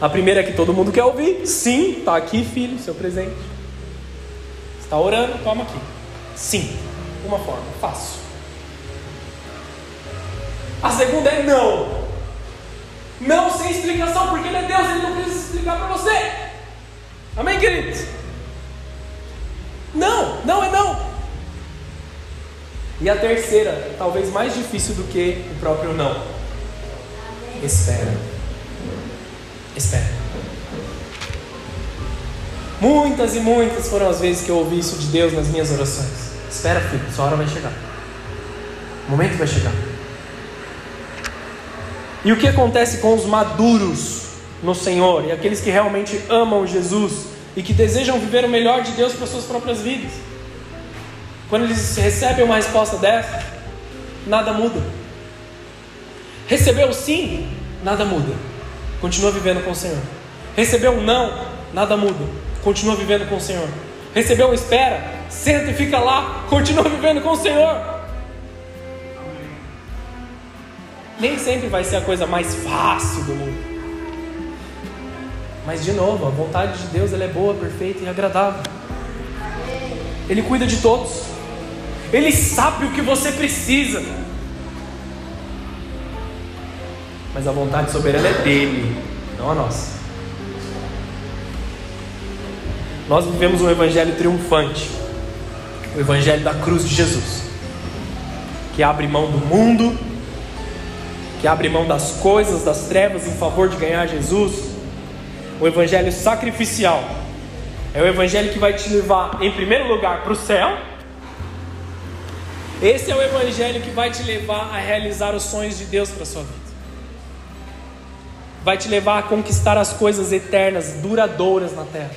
A primeira é que todo mundo quer ouvir. Sim, está aqui, filho, seu presente. Está orando, toma aqui. Sim, uma forma, fácil. A segunda é não. Não sem explicação, porque ele é Deus, ele não precisa explicar para você. Amém, queridos? Não, não é não. E a terceira, talvez mais difícil do que o próprio não. Espera. Espera. Muitas e muitas foram as vezes que eu ouvi isso de Deus nas minhas orações. Espera, filho, sua hora vai chegar. O momento vai chegar. E o que acontece com os maduros no Senhor e aqueles que realmente amam Jesus e que desejam viver o melhor de Deus para suas próprias vidas? Quando eles recebem uma resposta dessa, nada muda. Recebeu sim, nada muda. Continua vivendo com o Senhor. Recebeu um não, nada muda. Continua vivendo com o Senhor. Recebeu um espera, senta e fica lá, continua vivendo com o Senhor. Nem sempre vai ser a coisa mais fácil do mundo. Mas de novo, a vontade de Deus ela é boa, perfeita e agradável. Ele cuida de todos. Ele sabe o que você precisa. Mas a vontade soberana é dele, não a nossa. Nós vivemos um evangelho triunfante. O evangelho da cruz de Jesus. Que abre mão do mundo que abre mão das coisas, das trevas em favor de ganhar Jesus. O evangelho sacrificial é o evangelho que vai te levar, em primeiro lugar, para o céu. Esse é o evangelho que vai te levar a realizar os sonhos de Deus para sua vida. Vai te levar a conquistar as coisas eternas, duradouras na terra.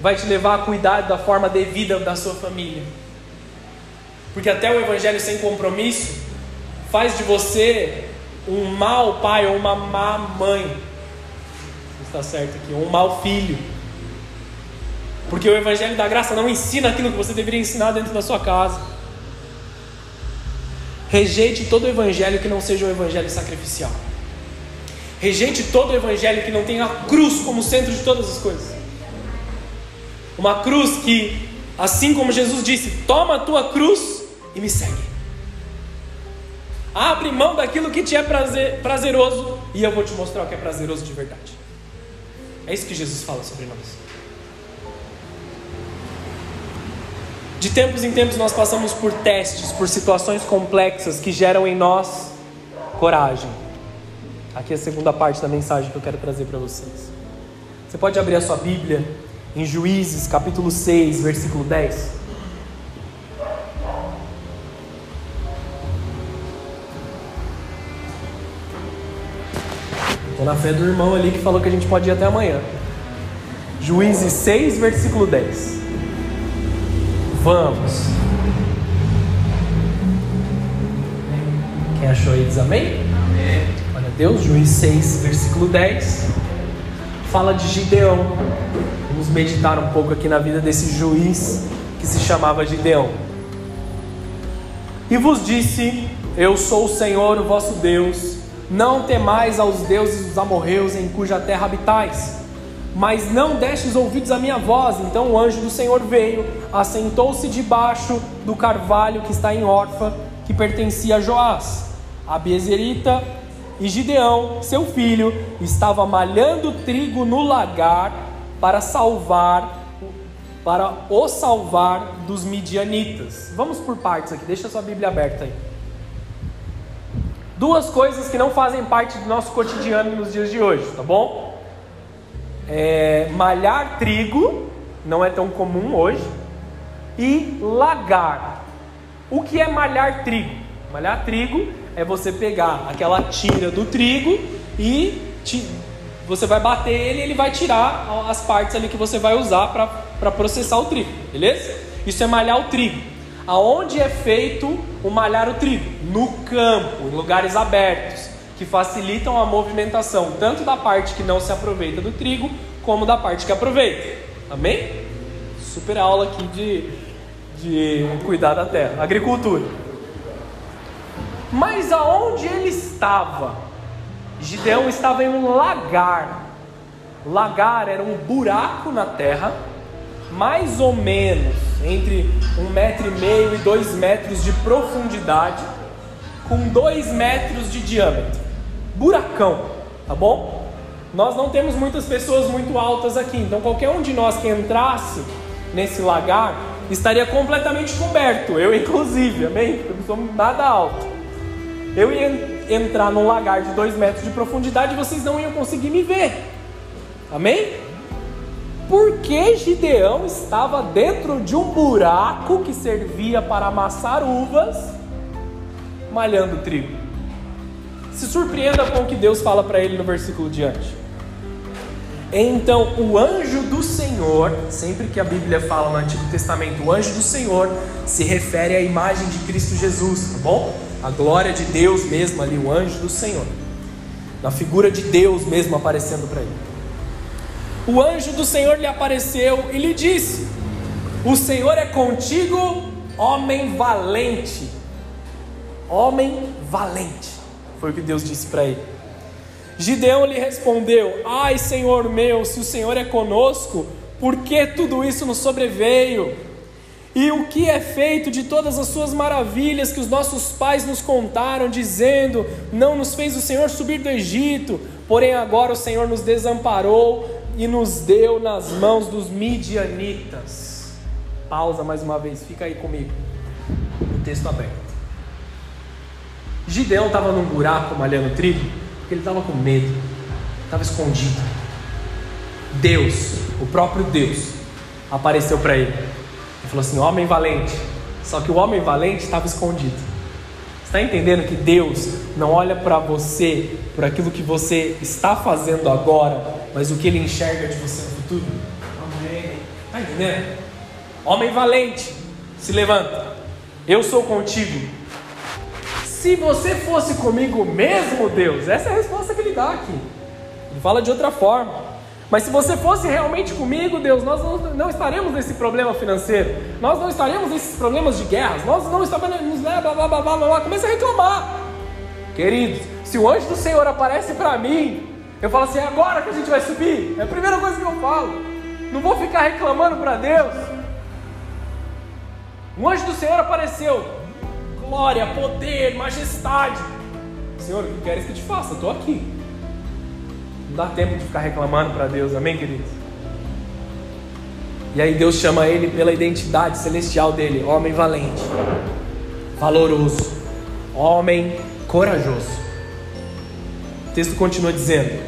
Vai te levar a cuidar da forma devida da sua família. Porque até o evangelho sem compromisso faz de você um mau pai ou uma má mãe. Está certo aqui, ou um mau filho. Porque o Evangelho da Graça não ensina aquilo que você deveria ensinar dentro da sua casa. Rejeite todo o Evangelho que não seja o Evangelho sacrificial. Rejeite todo o Evangelho que não tenha a cruz como centro de todas as coisas. Uma cruz que, assim como Jesus disse, toma a tua cruz e me segue. Abre mão daquilo que te é prazer, prazeroso e eu vou te mostrar o que é prazeroso de verdade. É isso que Jesus fala sobre nós. De tempos em tempos nós passamos por testes, por situações complexas que geram em nós coragem. Aqui é a segunda parte da mensagem que eu quero trazer para vocês. Você pode abrir a sua Bíblia em Juízes, capítulo 6, versículo 10. Na fé do irmão ali que falou que a gente pode ir até amanhã. Juízes 6, versículo 10. Vamos. Quem achou aí diz amém? Amém. Olha Deus, Juízes 6, versículo 10. Fala de Gideão. Vamos meditar um pouco aqui na vida desse juiz que se chamava Gideão. E vos disse: Eu sou o Senhor, o vosso Deus não temais aos deuses dos amorreus em cuja terra habitais. Mas não destes ouvidos à minha voz. Então o anjo do Senhor veio, assentou-se debaixo do carvalho que está em Orfa, que pertencia a Joás. A Bezerita e Gideão, seu filho, estava malhando trigo no lagar para salvar para o salvar dos midianitas. Vamos por partes aqui. Deixa sua Bíblia aberta aí. Duas coisas que não fazem parte do nosso cotidiano nos dias de hoje, tá bom? É, malhar trigo, não é tão comum hoje, e lagar. O que é malhar trigo? Malhar trigo é você pegar aquela tira do trigo e te, você vai bater ele ele vai tirar as partes ali que você vai usar para processar o trigo, beleza? Isso é malhar o trigo. Aonde é feito o malhar o trigo? No campo, em lugares abertos, que facilitam a movimentação tanto da parte que não se aproveita do trigo, como da parte que aproveita. Amém? Super aula aqui de, de cuidar da terra, agricultura. Mas aonde ele estava? Gideão estava em um lagar. Lagar era um buraco na terra, mais ou menos entre um metro e meio e dois metros de profundidade, com dois metros de diâmetro. Buracão, tá bom? Nós não temos muitas pessoas muito altas aqui, então qualquer um de nós que entrasse nesse lagar estaria completamente coberto, eu inclusive, amém? Eu não sou nada alto. Eu ia entrar num lagar de dois metros de profundidade e vocês não iam conseguir me ver, amém? porque Gideão estava dentro de um buraco que servia para amassar uvas, malhando trigo. Se surpreenda com o que Deus fala para ele no versículo diante. Então o anjo do Senhor, sempre que a Bíblia fala no Antigo Testamento, o anjo do Senhor se refere à imagem de Cristo Jesus, tá bom? A glória de Deus mesmo ali, o anjo do Senhor. Na figura de Deus mesmo aparecendo para ele o anjo do Senhor lhe apareceu e lhe disse: O Senhor é contigo, homem valente. Homem valente, foi o que Deus disse para ele. Gideão lhe respondeu: Ai, Senhor meu, se o Senhor é conosco, por que tudo isso nos sobreveio? E o que é feito de todas as suas maravilhas que os nossos pais nos contaram, dizendo: Não nos fez o Senhor subir do Egito, porém agora o Senhor nos desamparou e nos deu nas mãos dos midianitas. Pausa mais uma vez, fica aí comigo. O texto aberto. Gideão estava num buraco malhando trigo, porque ele estava com medo, estava escondido. Deus, o próprio Deus, apareceu para ele e falou assim: Homem valente. Só que o homem valente estava escondido. Está entendendo que Deus não olha para você por aquilo que você está fazendo agora, mas o que Ele enxerga de você no futuro? Amém. Está entendendo? Homem valente, se levanta. Eu sou contigo. Se você fosse comigo mesmo, Deus, essa é a resposta que ele dá aqui. Ele fala de outra forma. Mas se você fosse realmente comigo, Deus, nós não, não estaremos nesse problema financeiro, nós não estaremos nesses problemas de guerras, nós não estaremos, né, blá blá blá blá blá, começa a reclamar. Queridos, se o anjo do Senhor aparece para mim, eu falo assim: é agora que a gente vai subir. É a primeira coisa que eu falo. Não vou ficar reclamando para Deus. O anjo do Senhor apareceu. Glória, poder, majestade. Senhor, o que queres que eu te faça? Estou aqui. Não dá tempo de ficar reclamando para Deus, amém, queridos? E aí Deus chama ele pela identidade celestial dele, homem valente, valoroso, homem corajoso. O texto continua dizendo: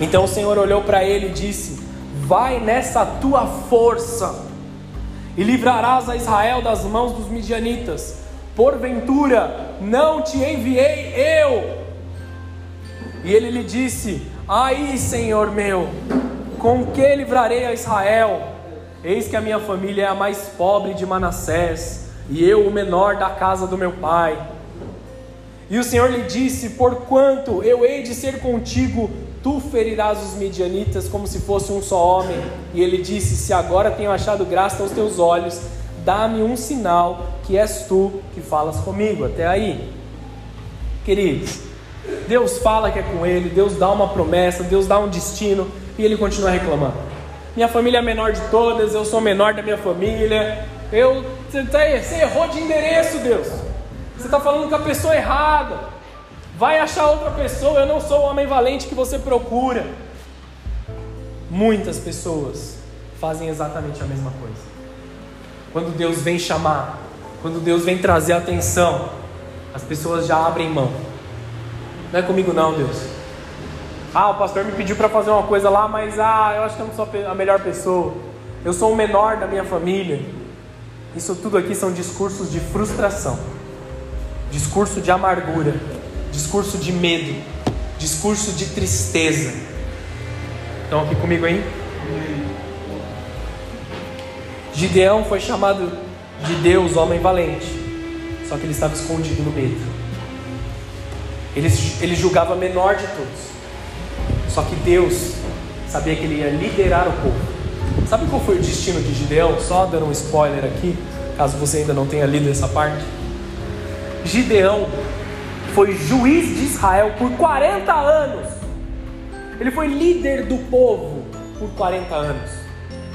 Então o Senhor olhou para ele e disse: Vai nessa tua força e livrarás a Israel das mãos dos midianitas. Porventura não te enviei eu. E ele lhe disse: Aí, Senhor meu, com que livrarei a Israel? Eis que a minha família é a mais pobre de Manassés, e eu o menor da casa do meu pai. E o Senhor lhe disse: Porquanto eu hei de ser contigo, tu ferirás os midianitas como se fosse um só homem. E ele disse: Se agora tenho achado graça aos teus olhos, dá-me um sinal que és tu que falas comigo. Até aí, queridos, Deus fala que é com ele, Deus dá uma promessa, Deus dá um destino e ele continua reclamando. Minha família é a menor de todas, eu sou o menor da minha família. Eu, você, tá, você errou de endereço, Deus. Você está falando com a pessoa errada. Vai achar outra pessoa. Eu não sou o homem valente que você procura. Muitas pessoas fazem exatamente a mesma coisa. Quando Deus vem chamar, quando Deus vem trazer atenção, as pessoas já abrem mão. Não é comigo não, Deus. Ah, o pastor me pediu para fazer uma coisa lá, mas ah, eu acho que eu não sou a melhor pessoa. Eu sou o menor da minha família. Isso tudo aqui são discursos de frustração discurso de amargura, discurso de medo, discurso de tristeza. Estão aqui comigo aí? Gideão foi chamado de Deus, homem valente, só que ele estava escondido no medo. Ele, ele julgava menor de todos, só que Deus sabia que ele ia liderar o povo. Sabe qual foi o destino de Gideão? Só dando um spoiler aqui, caso você ainda não tenha lido essa parte. Gideão foi juiz de Israel por 40 anos. Ele foi líder do povo por 40 anos.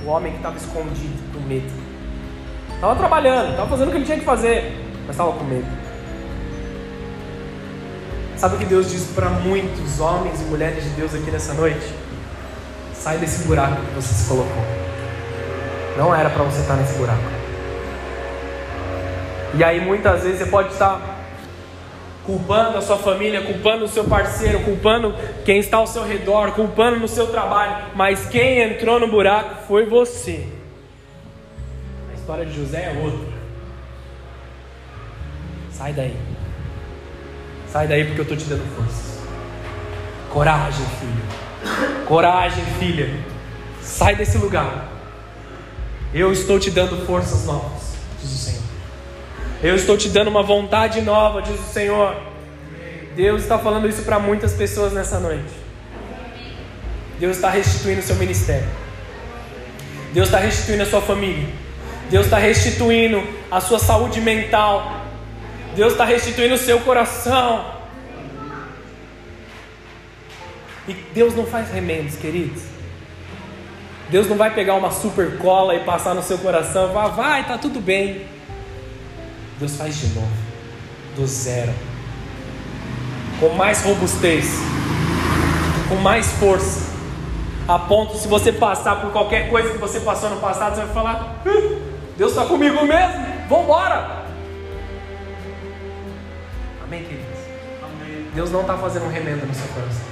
O homem que estava escondido, medo. Estava trabalhando, estava fazendo o que ele tinha que fazer, mas estava com medo. Sabe o que Deus diz para muitos homens e mulheres de Deus aqui nessa noite? Sai desse buraco que você se colocou. Não era para você estar nesse buraco. E aí muitas vezes você pode estar culpando a sua família, culpando o seu parceiro, culpando quem está ao seu redor, culpando no seu trabalho, mas quem entrou no buraco foi você. História de José é outra. Sai daí. Sai daí porque eu estou te dando força. Coragem, filho. Coragem, filha. Sai desse lugar. Eu estou te dando forças novas, diz o Senhor. Eu estou te dando uma vontade nova, diz o Senhor. Deus está falando isso para muitas pessoas nessa noite. Deus está restituindo o seu ministério. Deus está restituindo a sua família. Deus está restituindo a sua saúde mental. Deus está restituindo o seu coração. E Deus não faz remendos, queridos. Deus não vai pegar uma super cola e passar no seu coração falar, vai, tá tudo bem. Deus faz de novo, do zero, com mais robustez, com mais força, a ponto se você passar por qualquer coisa que você passou no passado, você vai falar: Deus está comigo mesmo, vamos embora. Amém, queridos? Amém. Deus não está fazendo um remendo no seu coração.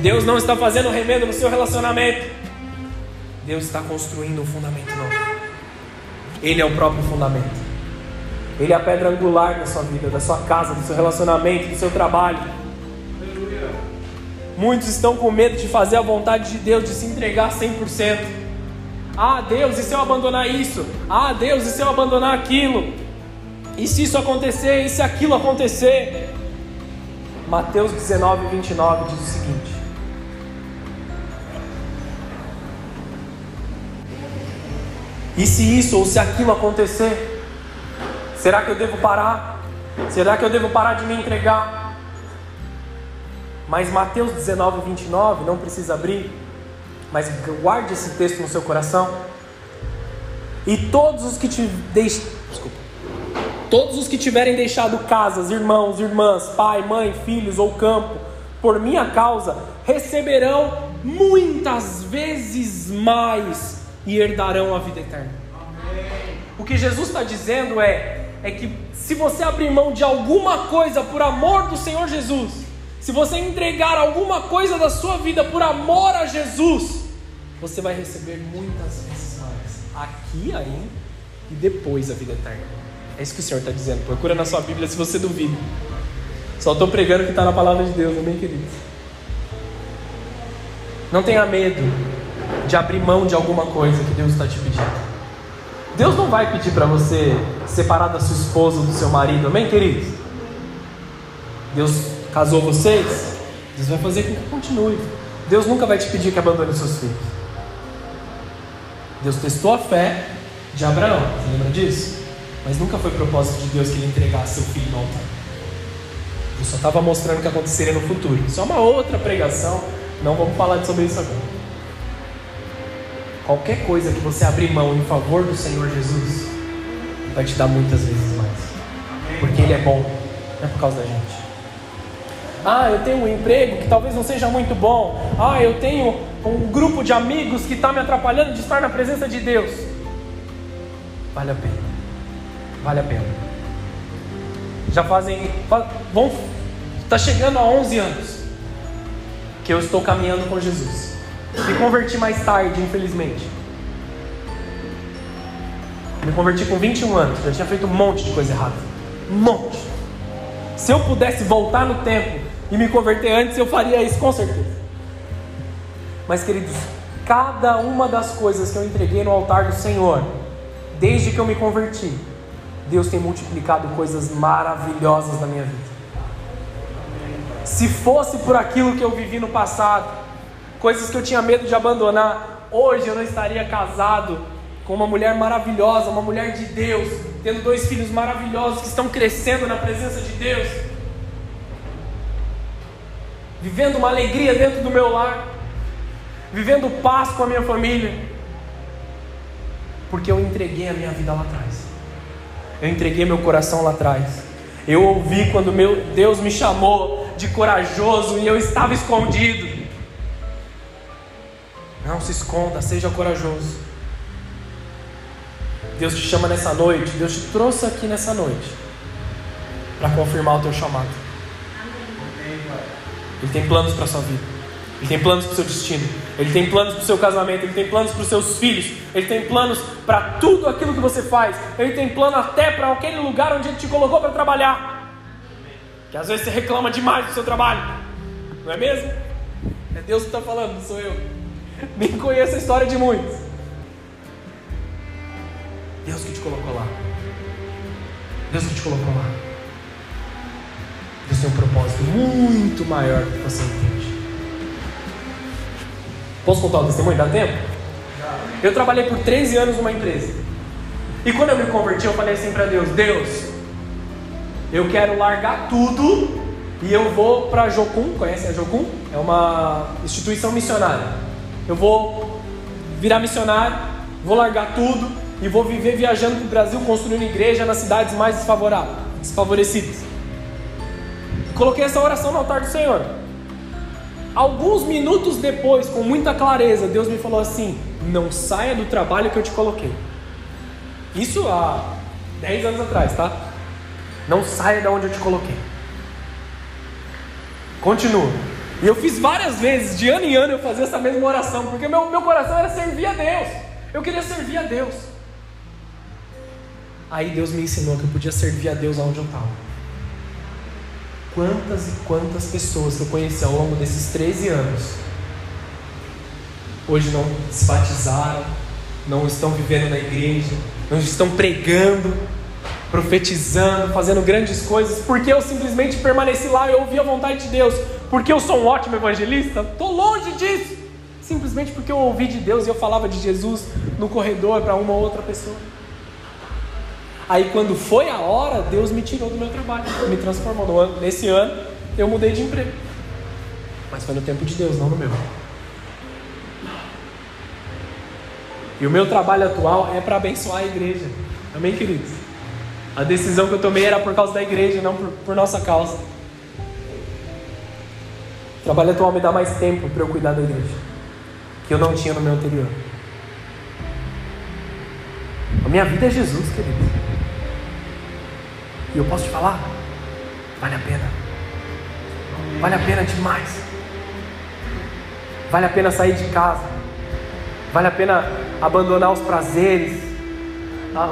Deus não está fazendo um remendo no seu relacionamento. Deus está construindo um fundamento novo. Ele é o próprio fundamento. Ele é a pedra angular da sua vida, da sua casa, do seu relacionamento, do seu trabalho. Muitos estão com medo de fazer a vontade de Deus, de se entregar 100%. Ah, Deus, e se eu abandonar isso? Ah, Deus, e se eu abandonar aquilo? E se isso acontecer? E se aquilo acontecer? Mateus 19, 29 diz o seguinte: E se isso ou se aquilo acontecer? Será que eu devo parar? Será que eu devo parar de me entregar? Mas Mateus 19, 29, não precisa abrir, mas guarde esse texto no seu coração. E todos os que te deixam. Desculpa. Todos os que tiverem deixado casas, irmãos, irmãs, pai, mãe, filhos ou campo, por minha causa, receberão muitas vezes mais e herdarão a vida eterna. O que Jesus está dizendo é, é que se você abrir mão de alguma coisa por amor do Senhor Jesus, se você entregar alguma coisa da sua vida por amor a Jesus, você vai receber muitas vezes mais, aqui ainda e depois a vida eterna. É isso que o Senhor está dizendo. Procura na sua Bíblia se você duvida. Só estou pregando o que está na palavra de Deus, amém, queridos? Não tenha medo de abrir mão de alguma coisa que Deus está te pedindo. Deus não vai pedir para você separar da sua esposa ou do seu marido, amém, queridos? Deus casou vocês, Deus vai fazer com que continue. Deus nunca vai te pedir que abandone seus filhos. Deus testou a fé de Abraão, você lembra disso? Mas nunca foi propósito de Deus que ele entregasse seu filho no altar. Ele só estava mostrando o que aconteceria no futuro. Isso é uma outra pregação, não vamos falar sobre isso agora. Qualquer coisa que você abrir mão em favor do Senhor Jesus, vai te dar muitas vezes mais. Porque Ele é bom, não é por causa da gente. Ah, eu tenho um emprego que talvez não seja muito bom. Ah, eu tenho um grupo de amigos que está me atrapalhando de estar na presença de Deus. Vale a pena. Vale a pena. Já fazem. Vão, está chegando a 11 anos que eu estou caminhando com Jesus. Me converti mais tarde, infelizmente. Me converti com 21 anos. Já tinha feito um monte de coisa errada. Um monte. Se eu pudesse voltar no tempo e me converter antes, eu faria isso com certeza. Mas, queridos, cada uma das coisas que eu entreguei no altar do Senhor, desde que eu me converti, Deus tem multiplicado coisas maravilhosas na minha vida. Se fosse por aquilo que eu vivi no passado, coisas que eu tinha medo de abandonar, hoje eu não estaria casado com uma mulher maravilhosa, uma mulher de Deus, tendo dois filhos maravilhosos que estão crescendo na presença de Deus, vivendo uma alegria dentro do meu lar, vivendo paz com a minha família, porque eu entreguei a minha vida lá atrás. Eu entreguei meu coração lá atrás. Eu ouvi quando meu Deus me chamou de corajoso e eu estava escondido. Não se esconda, seja corajoso. Deus te chama nessa noite, Deus te trouxe aqui nessa noite para confirmar o teu chamado. Ele tem planos para a sua vida. Ele tem planos para o seu destino. Ele tem planos para o seu casamento. Ele tem planos para os seus filhos. Ele tem planos para tudo aquilo que você faz. Ele tem plano até para aquele lugar onde Ele te colocou para trabalhar. Que às vezes você reclama demais do seu trabalho. Não é mesmo? É Deus que está falando, não sou eu. Nem conheço a história de muitos. Deus que te colocou lá. Deus que te colocou lá. Tem um propósito muito maior do que você entende. Posso contar o testemunho? Dá tempo? Eu trabalhei por 13 anos numa empresa. E quando eu me converti, eu falei assim para Deus: Deus, eu quero largar tudo e eu vou para Jocum. Conhecem a Jocum? É uma instituição missionária. Eu vou virar missionário, vou largar tudo e vou viver viajando para o Brasil, construindo igreja nas cidades mais desfavoráveis, desfavorecidas. Coloquei essa oração no altar do Senhor. Alguns minutos depois, com muita clareza, Deus me falou assim: não saia do trabalho que eu te coloquei. Isso há 10 anos atrás, tá? Não saia de onde eu te coloquei. Continua. E eu fiz várias vezes, de ano em ano, eu fazia essa mesma oração, porque meu, meu coração era servir a Deus. Eu queria servir a Deus. Aí Deus me ensinou que eu podia servir a Deus aonde eu estava quantas e quantas pessoas que eu conheci ao longo desses 13 anos hoje não se batizaram, não estão vivendo na igreja, não estão pregando, profetizando, fazendo grandes coisas, porque eu simplesmente permaneci lá e ouvi a vontade de Deus, porque eu sou um ótimo evangelista? Estou longe disso, simplesmente porque eu ouvi de Deus e eu falava de Jesus no corredor para uma ou outra pessoa. Aí quando foi a hora, Deus me tirou do meu trabalho, me transformou. No ano, nesse ano eu mudei de emprego. Mas foi no tempo de Deus, não no meu. E o meu trabalho atual é para abençoar a igreja. Amém, queridos? A decisão que eu tomei era por causa da igreja, não por, por nossa causa. O trabalho atual me dá mais tempo para eu cuidar da igreja, que eu não tinha no meu anterior. A minha vida é Jesus, querido. E eu posso te falar, vale a pena. Vale a pena demais. Vale a pena sair de casa. Vale a pena abandonar os prazeres,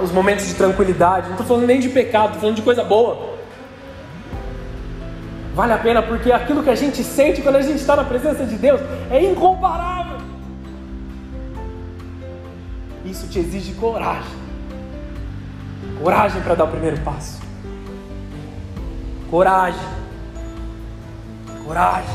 os momentos de tranquilidade. Não estou falando nem de pecado, estou falando de coisa boa. Vale a pena porque aquilo que a gente sente quando a gente está na presença de Deus é incomparável. Isso te exige coragem. Coragem para dar o primeiro passo. Coragem. Coragem.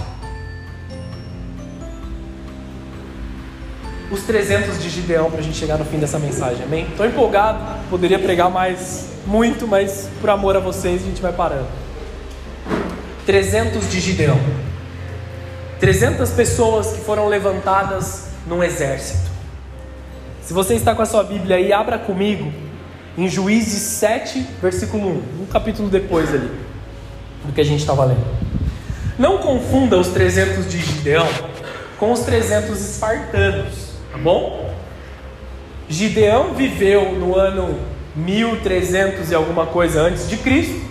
Os 300 de Gideão para a gente chegar no fim dessa mensagem, amém? Estou empolgado, poderia pregar mais, muito, mas por amor a vocês a gente vai parando. 300 de Gideão. 300 pessoas que foram levantadas num exército. Se você está com a sua Bíblia aí, abra comigo em Juízes 7, versículo 1, um capítulo depois ali do que a gente estava lendo. Não confunda os 300 de Gideão com os 300 espartanos, tá bom? Gideão viveu no ano 1300 e alguma coisa antes de Cristo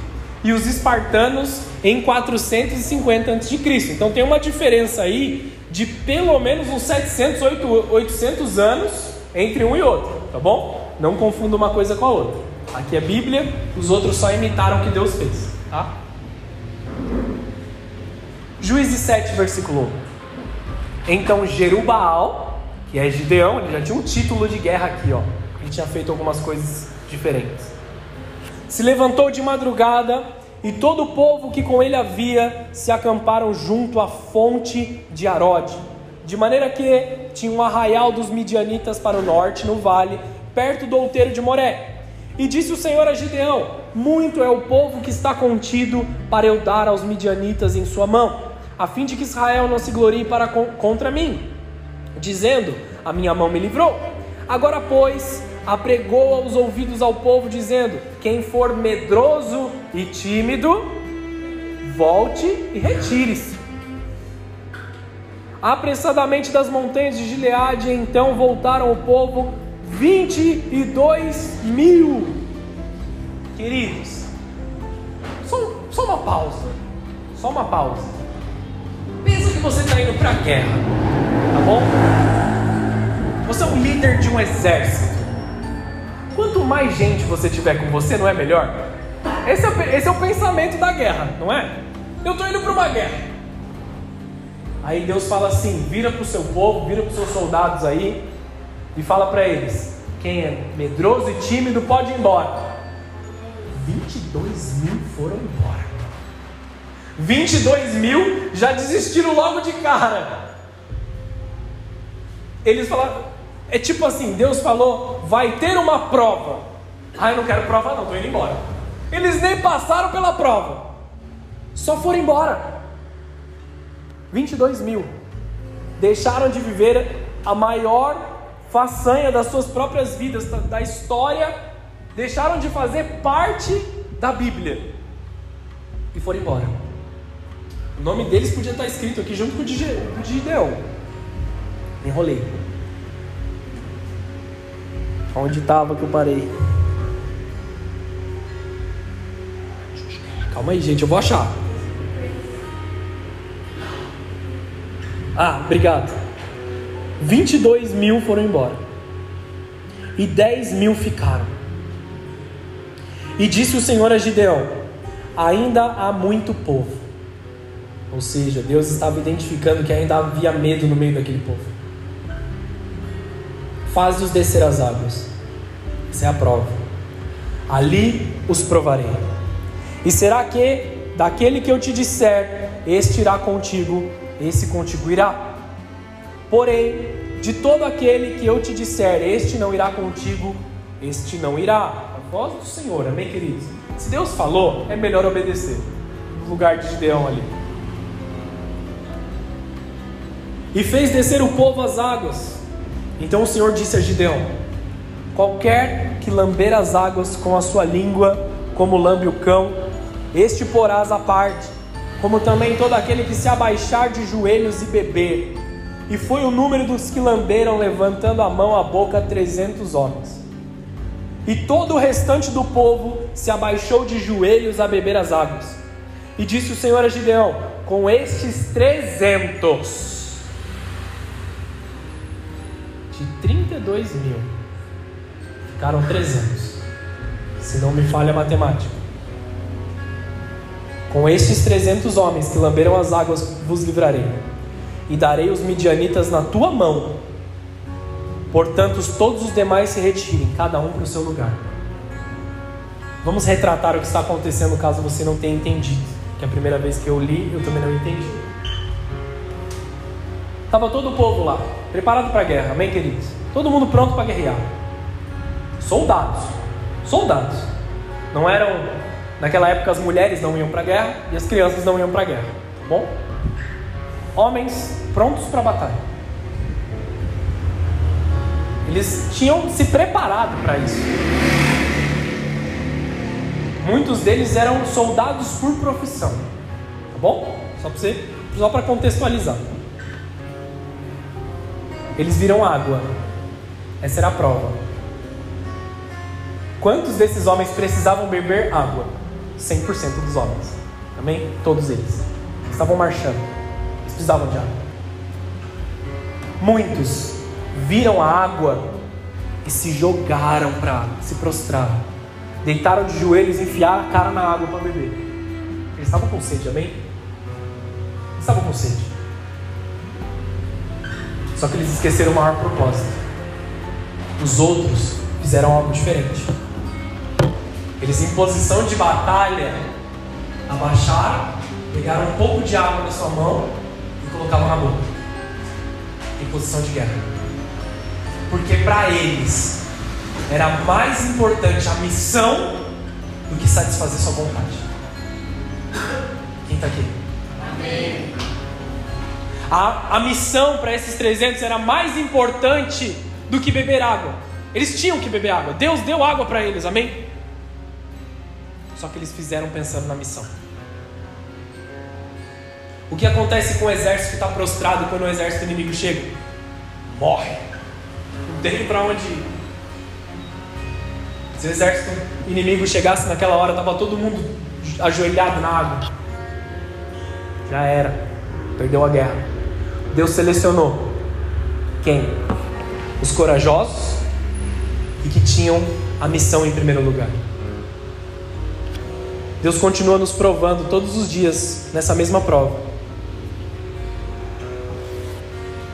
e os espartanos em 450 a.C. Então tem uma diferença aí de pelo menos uns 700, 800 anos entre um e outro, tá bom? Não confunda uma coisa com a outra. Aqui é Bíblia, os outros só imitaram o que Deus fez, tá? Juízes 7, versículo 1. Então Jerubaal, que é Gideão, ele já tinha um título de guerra aqui, ó. Ele tinha feito algumas coisas diferentes. Se levantou de madrugada e todo o povo que com ele havia se acamparam junto à fonte de Arode, de maneira que tinha um arraial dos midianitas para o norte, no vale, perto do outeiro de Moré. E disse o Senhor a Gideão: Muito é o povo que está contido para eu dar aos midianitas em sua mão, a fim de que Israel não se glorie para contra mim, dizendo: A minha mão me livrou. Agora, pois, apregou aos ouvidos ao povo, dizendo: Quem for medroso e tímido, volte e retire-se. Apressadamente das montanhas de Gileade, então voltaram o povo, 22 mil. Queridos, só, só uma pausa. Só uma pausa. Pensa que você está indo para a guerra, tá bom? Você é um líder de um exército. Quanto mais gente você tiver com você, não é melhor? Esse é, esse é o pensamento da guerra, não é? Eu estou indo para uma guerra. Aí Deus fala assim: vira para o seu povo, vira para os seus soldados aí e fala para eles: quem é medroso e tímido pode ir embora. 22 mil foram embora. 22 mil já desistiram logo de cara. Eles falaram, é tipo assim: Deus falou, vai ter uma prova. Ah, eu não quero prova, não, estou indo embora. Eles nem passaram pela prova, só foram embora. 22 mil deixaram de viver a maior façanha das suas próprias vidas, da história, deixaram de fazer parte da Bíblia e foram embora. O nome deles podia estar escrito aqui junto com o de Gideão. Enrolei. Onde estava que eu parei? Calma aí, gente, eu vou achar. Ah, obrigado. 22 mil foram embora. E 10 mil ficaram. E disse o Senhor a Gideão: Ainda há muito povo. Ou seja, Deus estava identificando que ainda havia medo no meio daquele povo faz-os descer as águas. Essa é a prova. Ali os provarei. E será que daquele que eu te disser, este irá contigo, esse contigo irá. Porém, de todo aquele que eu te disser, este não irá contigo, este não irá. Voz do Senhor, amém, queridos? Se Deus falou, é melhor obedecer. No lugar de Gideão ali. E fez descer o povo às águas então o Senhor disse a Gideão: Qualquer que lamber as águas com a sua língua, como lambe o cão, este porás à parte, como também todo aquele que se abaixar de joelhos e beber. E foi o número dos que lamberam, levantando a mão à boca, trezentos homens. E todo o restante do povo se abaixou de joelhos a beber as águas. E disse o Senhor a Gideão: Com estes trezentos, de 32 mil, ficaram trezentos, se não me falha a matemática. Com estes trezentos homens que lamberam as águas, vos livrarei, e darei os midianitas na tua mão, Portanto, todos os demais se retirem, cada um para o seu lugar. Vamos retratar o que está acontecendo caso você não tenha entendido. Que a primeira vez que eu li, eu também não entendi. Estava todo o povo lá, preparado para a guerra, amém, queridos? Todo mundo pronto para guerrear. Soldados. Soldados. Não eram. Naquela época as mulheres não iam para a guerra e as crianças não iam para a guerra. Tá bom? Homens prontos para a batalha. Eles tinham se preparado para isso. Muitos deles eram soldados por profissão. Tá bom? Só para só contextualizar. Eles viram água. Essa era a prova. Quantos desses homens precisavam beber água? 100% dos homens. Amém? Todos eles. Estavam marchando. Eles precisavam de água. Muitos viram a água e se jogaram para se prostrar. Deitaram de joelhos e enfiaram a cara na água para beber. Eles estavam com sede, amém? Eles estavam com sede. Só que eles esqueceram o maior propósito. Os outros fizeram algo diferente. Eles, em posição de batalha, abaixaram, pegaram um pouco de água na sua mão e colocavam na boca. Em posição de guerra. Porque para eles era mais importante a missão do que satisfazer sua vontade. Quem está aqui? Amém. A, a missão para esses 300 era mais importante do que beber água. Eles tinham que beber água. Deus deu água para eles, amém? Só que eles fizeram pensando na missão. O que acontece com o exército que está prostrado quando o exército inimigo chega? Morre tem para onde ir. Se o exército inimigo chegasse naquela hora, estava todo mundo ajoelhado na água. Já era. Perdeu a guerra. Deus selecionou quem? Os corajosos e que tinham a missão em primeiro lugar. Deus continua nos provando todos os dias nessa mesma prova.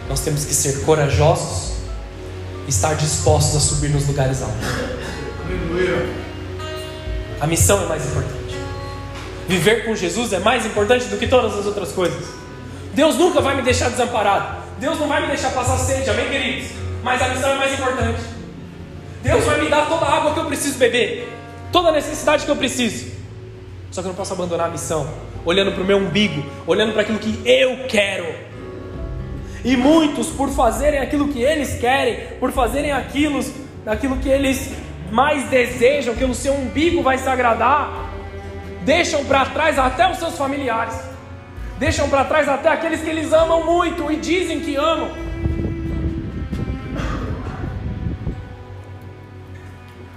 Nós temos que ser corajosos estar dispostos a subir nos lugares altos. A missão é mais importante. Viver com Jesus é mais importante do que todas as outras coisas. Deus nunca vai me deixar desamparado. Deus não vai me deixar passar sede, amém, queridos? Mas a missão é mais importante. Deus vai me dar toda a água que eu preciso beber, toda a necessidade que eu preciso. Só que eu não posso abandonar a missão, olhando para o meu umbigo, olhando para aquilo que eu quero. E muitos, por fazerem aquilo que eles querem, por fazerem aquilo, aquilo que eles mais desejam, que o seu umbigo vai se agradar, deixam para trás até os seus familiares, deixam para trás até aqueles que eles amam muito e dizem que amam.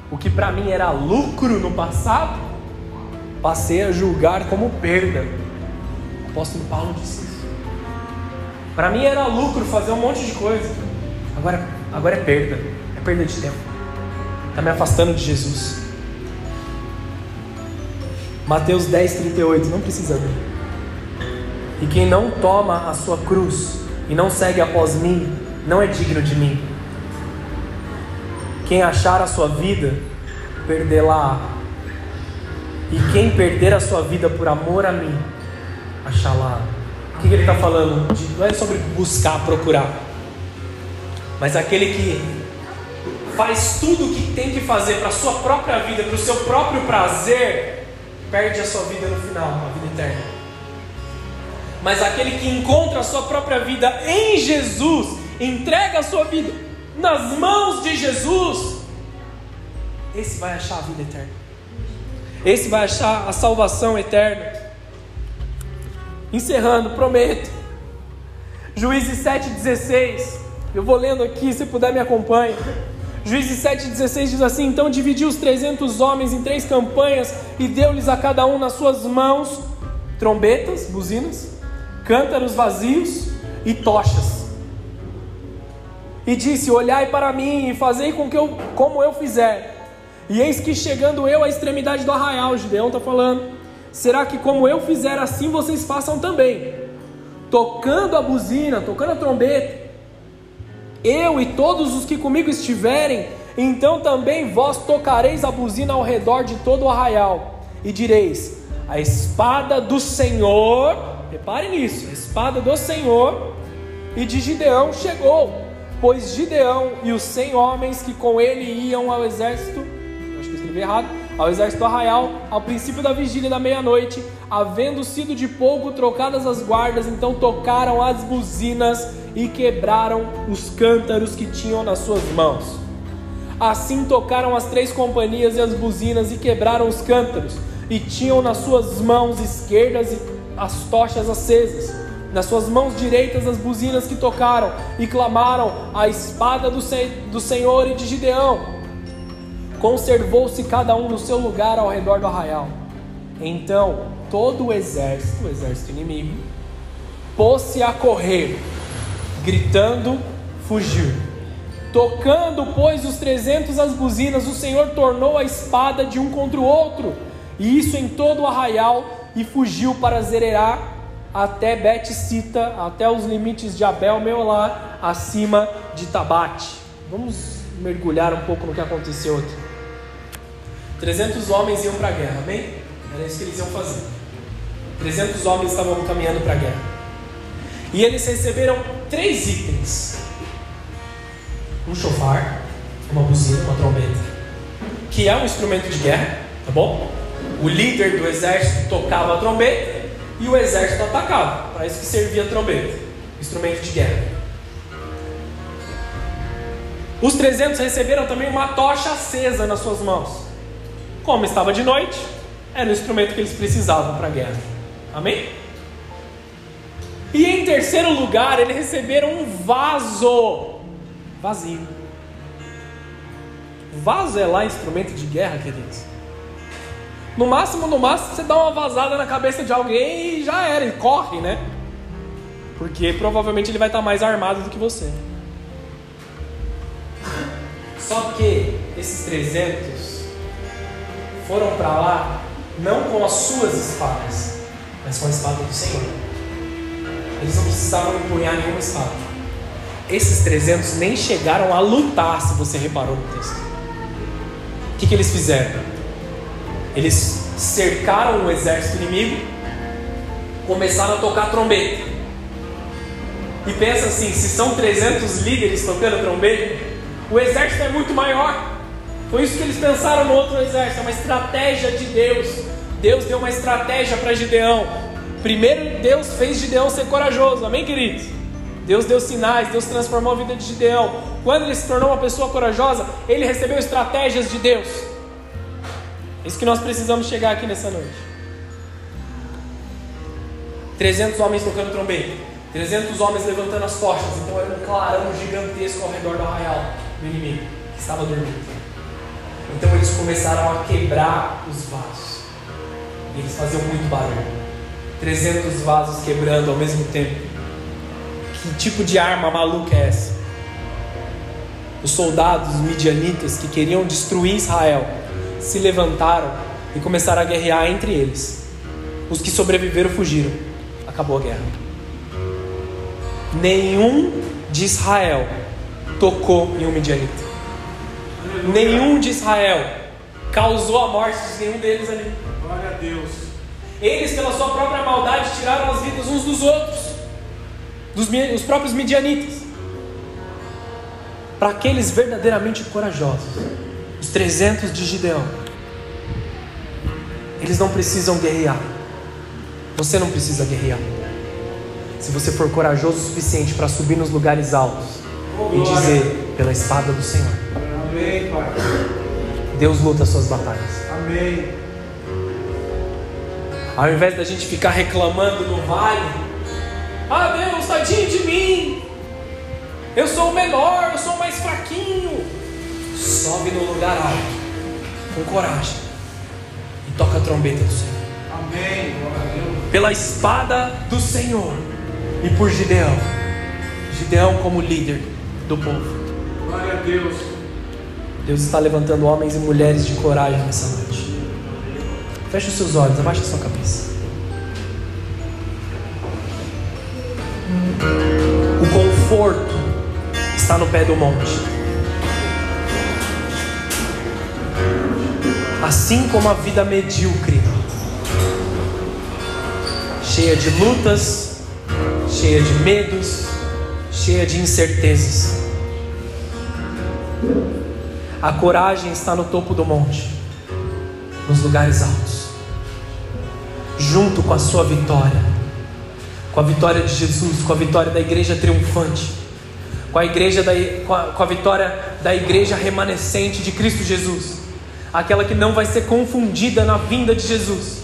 O que para mim era lucro no passado, passei a julgar como perda. O apóstolo Paulo disse para mim era lucro fazer um monte de coisa. Agora, agora é perda. É perda de tempo. Está me afastando de Jesus. Mateus 10, 38. Não precisa ver. E quem não toma a sua cruz e não segue após mim, não é digno de mim. Quem achar a sua vida, perdê-la. E quem perder a sua vida por amor a mim, achá-la. Que, ele está falando? De, não é sobre buscar, procurar, mas aquele que faz tudo o que tem que fazer para a sua própria vida, para o seu próprio prazer, perde a sua vida no final, a vida eterna. Mas aquele que encontra a sua própria vida em Jesus, entrega a sua vida nas mãos de Jesus, esse vai achar a vida eterna. esse vai achar a salvação eterna. Encerrando, prometo. Juízes 7,16. Eu vou lendo aqui, se puder me acompanha. Juízes 7,16 diz assim: Então dividiu os 300 homens em três campanhas e deu-lhes a cada um nas suas mãos trombetas, buzinas, cântaros vazios e tochas. E disse: Olhai para mim e fazei com que eu, como eu fizer. E eis que chegando eu à extremidade do arraial, Gideão está falando: Será que como eu fizer assim vocês façam também? Tocando a buzina, tocando a trombeta, eu e todos os que comigo estiverem, então também vós tocareis a buzina ao redor de todo o arraial, e direis: A espada do Senhor, repare nisso, a espada do Senhor e de Gideão chegou, pois Gideão e os cem homens que com ele iam ao exército escrevi errado, ao exército arraial, ao princípio da vigília da meia-noite, havendo sido de pouco trocadas as guardas, então tocaram as buzinas e quebraram os cântaros que tinham nas suas mãos. Assim tocaram as três companhias e as buzinas e quebraram os cântaros, e tinham nas suas mãos esquerdas as tochas acesas, nas suas mãos direitas as buzinas que tocaram, e clamaram a espada do, do Senhor e de Gideão Conservou-se cada um no seu lugar ao redor do arraial. Então todo o exército, o exército inimigo, pôs-se a correr, gritando, fugiu. Tocando, pois, os trezentos as buzinas, o Senhor tornou a espada de um contra o outro, e isso em todo o arraial, e fugiu para Zererá até Bet-Sita, até os limites de Abel Meolá, acima de Tabate. Vamos mergulhar um pouco no que aconteceu aqui. 300 homens iam para a guerra, amém? Era isso que eles iam fazer. 300 homens estavam caminhando para a guerra. E eles receberam três itens: um chofar, uma buzina, uma trombeta, que é um instrumento de guerra, tá bom? O líder do exército tocava a trombeta e o exército atacava. Para isso que servia a trombeta, instrumento de guerra. Os 300 receberam também uma tocha acesa nas suas mãos. Como estava de noite, era o instrumento que eles precisavam para a guerra. Amém? E em terceiro lugar, eles receberam um vaso vazio. Vaso é lá instrumento de guerra, queridos. No máximo, no máximo, você dá uma vazada na cabeça de alguém e já era, e corre, né? Porque provavelmente ele vai estar mais armado do que você. Só que esses 300 foram para lá não com as suas espadas, mas com a espada do Senhor. Eles não precisavam empunhar nenhuma espada. Esses 300 nem chegaram a lutar, se você reparou no texto. O que, que eles fizeram? Eles cercaram o exército inimigo, começaram a tocar trombeta. E pensa assim: se são 300 líderes tocando trombeta, o exército é muito maior. Foi isso que eles pensaram no outro exército, é uma estratégia de Deus. Deus deu uma estratégia para Gideão. Primeiro, Deus fez Gideão ser corajoso, amém, queridos? Deus deu sinais, Deus transformou a vida de Gideão. Quando ele se tornou uma pessoa corajosa, ele recebeu estratégias de Deus. É isso que nós precisamos chegar aqui nessa noite. 300 homens tocando trombeta, 300 homens levantando as tochas, então era um clarão gigantesco ao redor do arraial do inimigo que estava dormindo. Então eles começaram a quebrar os vasos. E eles faziam muito barulho. 300 vasos quebrando ao mesmo tempo. Que tipo de arma maluca é essa? Os soldados midianitas que queriam destruir Israel se levantaram e começaram a guerrear entre eles. Os que sobreviveram fugiram. Acabou a guerra. Nenhum de Israel tocou em um midianita nenhum de Israel causou a morte de nenhum deles ali. Glória a Deus. Eles, pela sua própria maldade, tiraram as vidas uns dos outros, dos os próprios midianitas. Para aqueles verdadeiramente corajosos, os 300 de Gideão, eles não precisam guerrear. Você não precisa guerrear. Se você for corajoso o suficiente para subir nos lugares altos oh, e dizer pela espada do Senhor. Amém, Pai. Deus luta as suas batalhas. Amém. Ao invés da gente ficar reclamando no vale, ah Deus, tadinho de mim, eu sou o menor, eu sou o mais fraquinho. Sobe no lugar alto, com coragem, e toca a trombeta do Senhor. Amém. Glória a Deus. Pela espada do Senhor e por Gideão. Gideão como líder do povo. Glória a Deus. Deus está levantando homens e mulheres de coragem nessa noite. Feche os seus olhos, abaixe a sua cabeça. O conforto está no pé do monte. Assim como a vida medíocre, cheia de lutas, cheia de medos, cheia de incertezas. A coragem está no topo do monte, nos lugares altos, junto com a sua vitória, com a vitória de Jesus, com a vitória da igreja triunfante, com a, igreja da, com a, com a vitória da igreja remanescente de Cristo Jesus, aquela que não vai ser confundida na vinda de Jesus.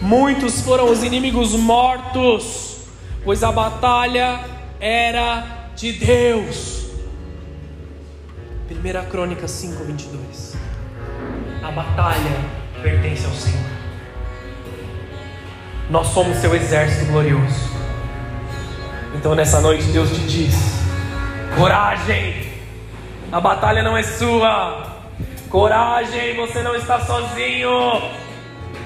Muitos foram os inimigos mortos, pois a batalha era de Deus. 1 Crônica 5, 22. A batalha pertence ao Senhor. Nós somos seu exército glorioso. Então nessa noite Deus te diz: coragem, a batalha não é sua. Coragem, você não está sozinho.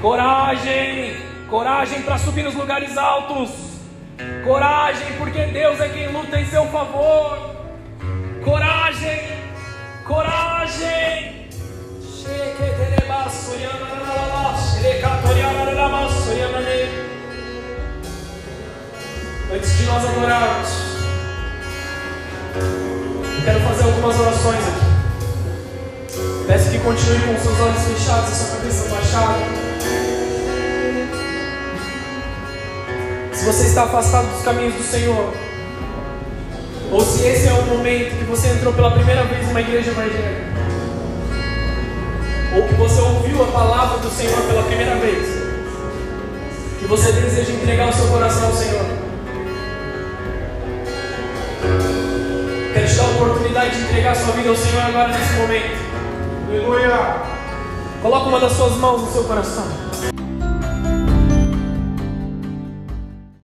Coragem, coragem para subir nos lugares altos. Coragem, porque Deus é quem luta em seu favor. Coragem, coragem. Antes de nós adorarmos, eu quero fazer algumas orações aqui. Peço que continue com seus olhos fechados e sua cabeça baixada. Se você está afastado dos caminhos do Senhor, ou se esse é o momento que você entrou pela primeira vez numa igreja evangélica, ou que você ouviu a palavra do Senhor pela primeira vez, e você deseja entregar o seu coração ao Senhor, quero te dar a oportunidade de entregar a sua vida ao Senhor agora nesse momento. Aleluia. Coloca uma das suas mãos no seu coração.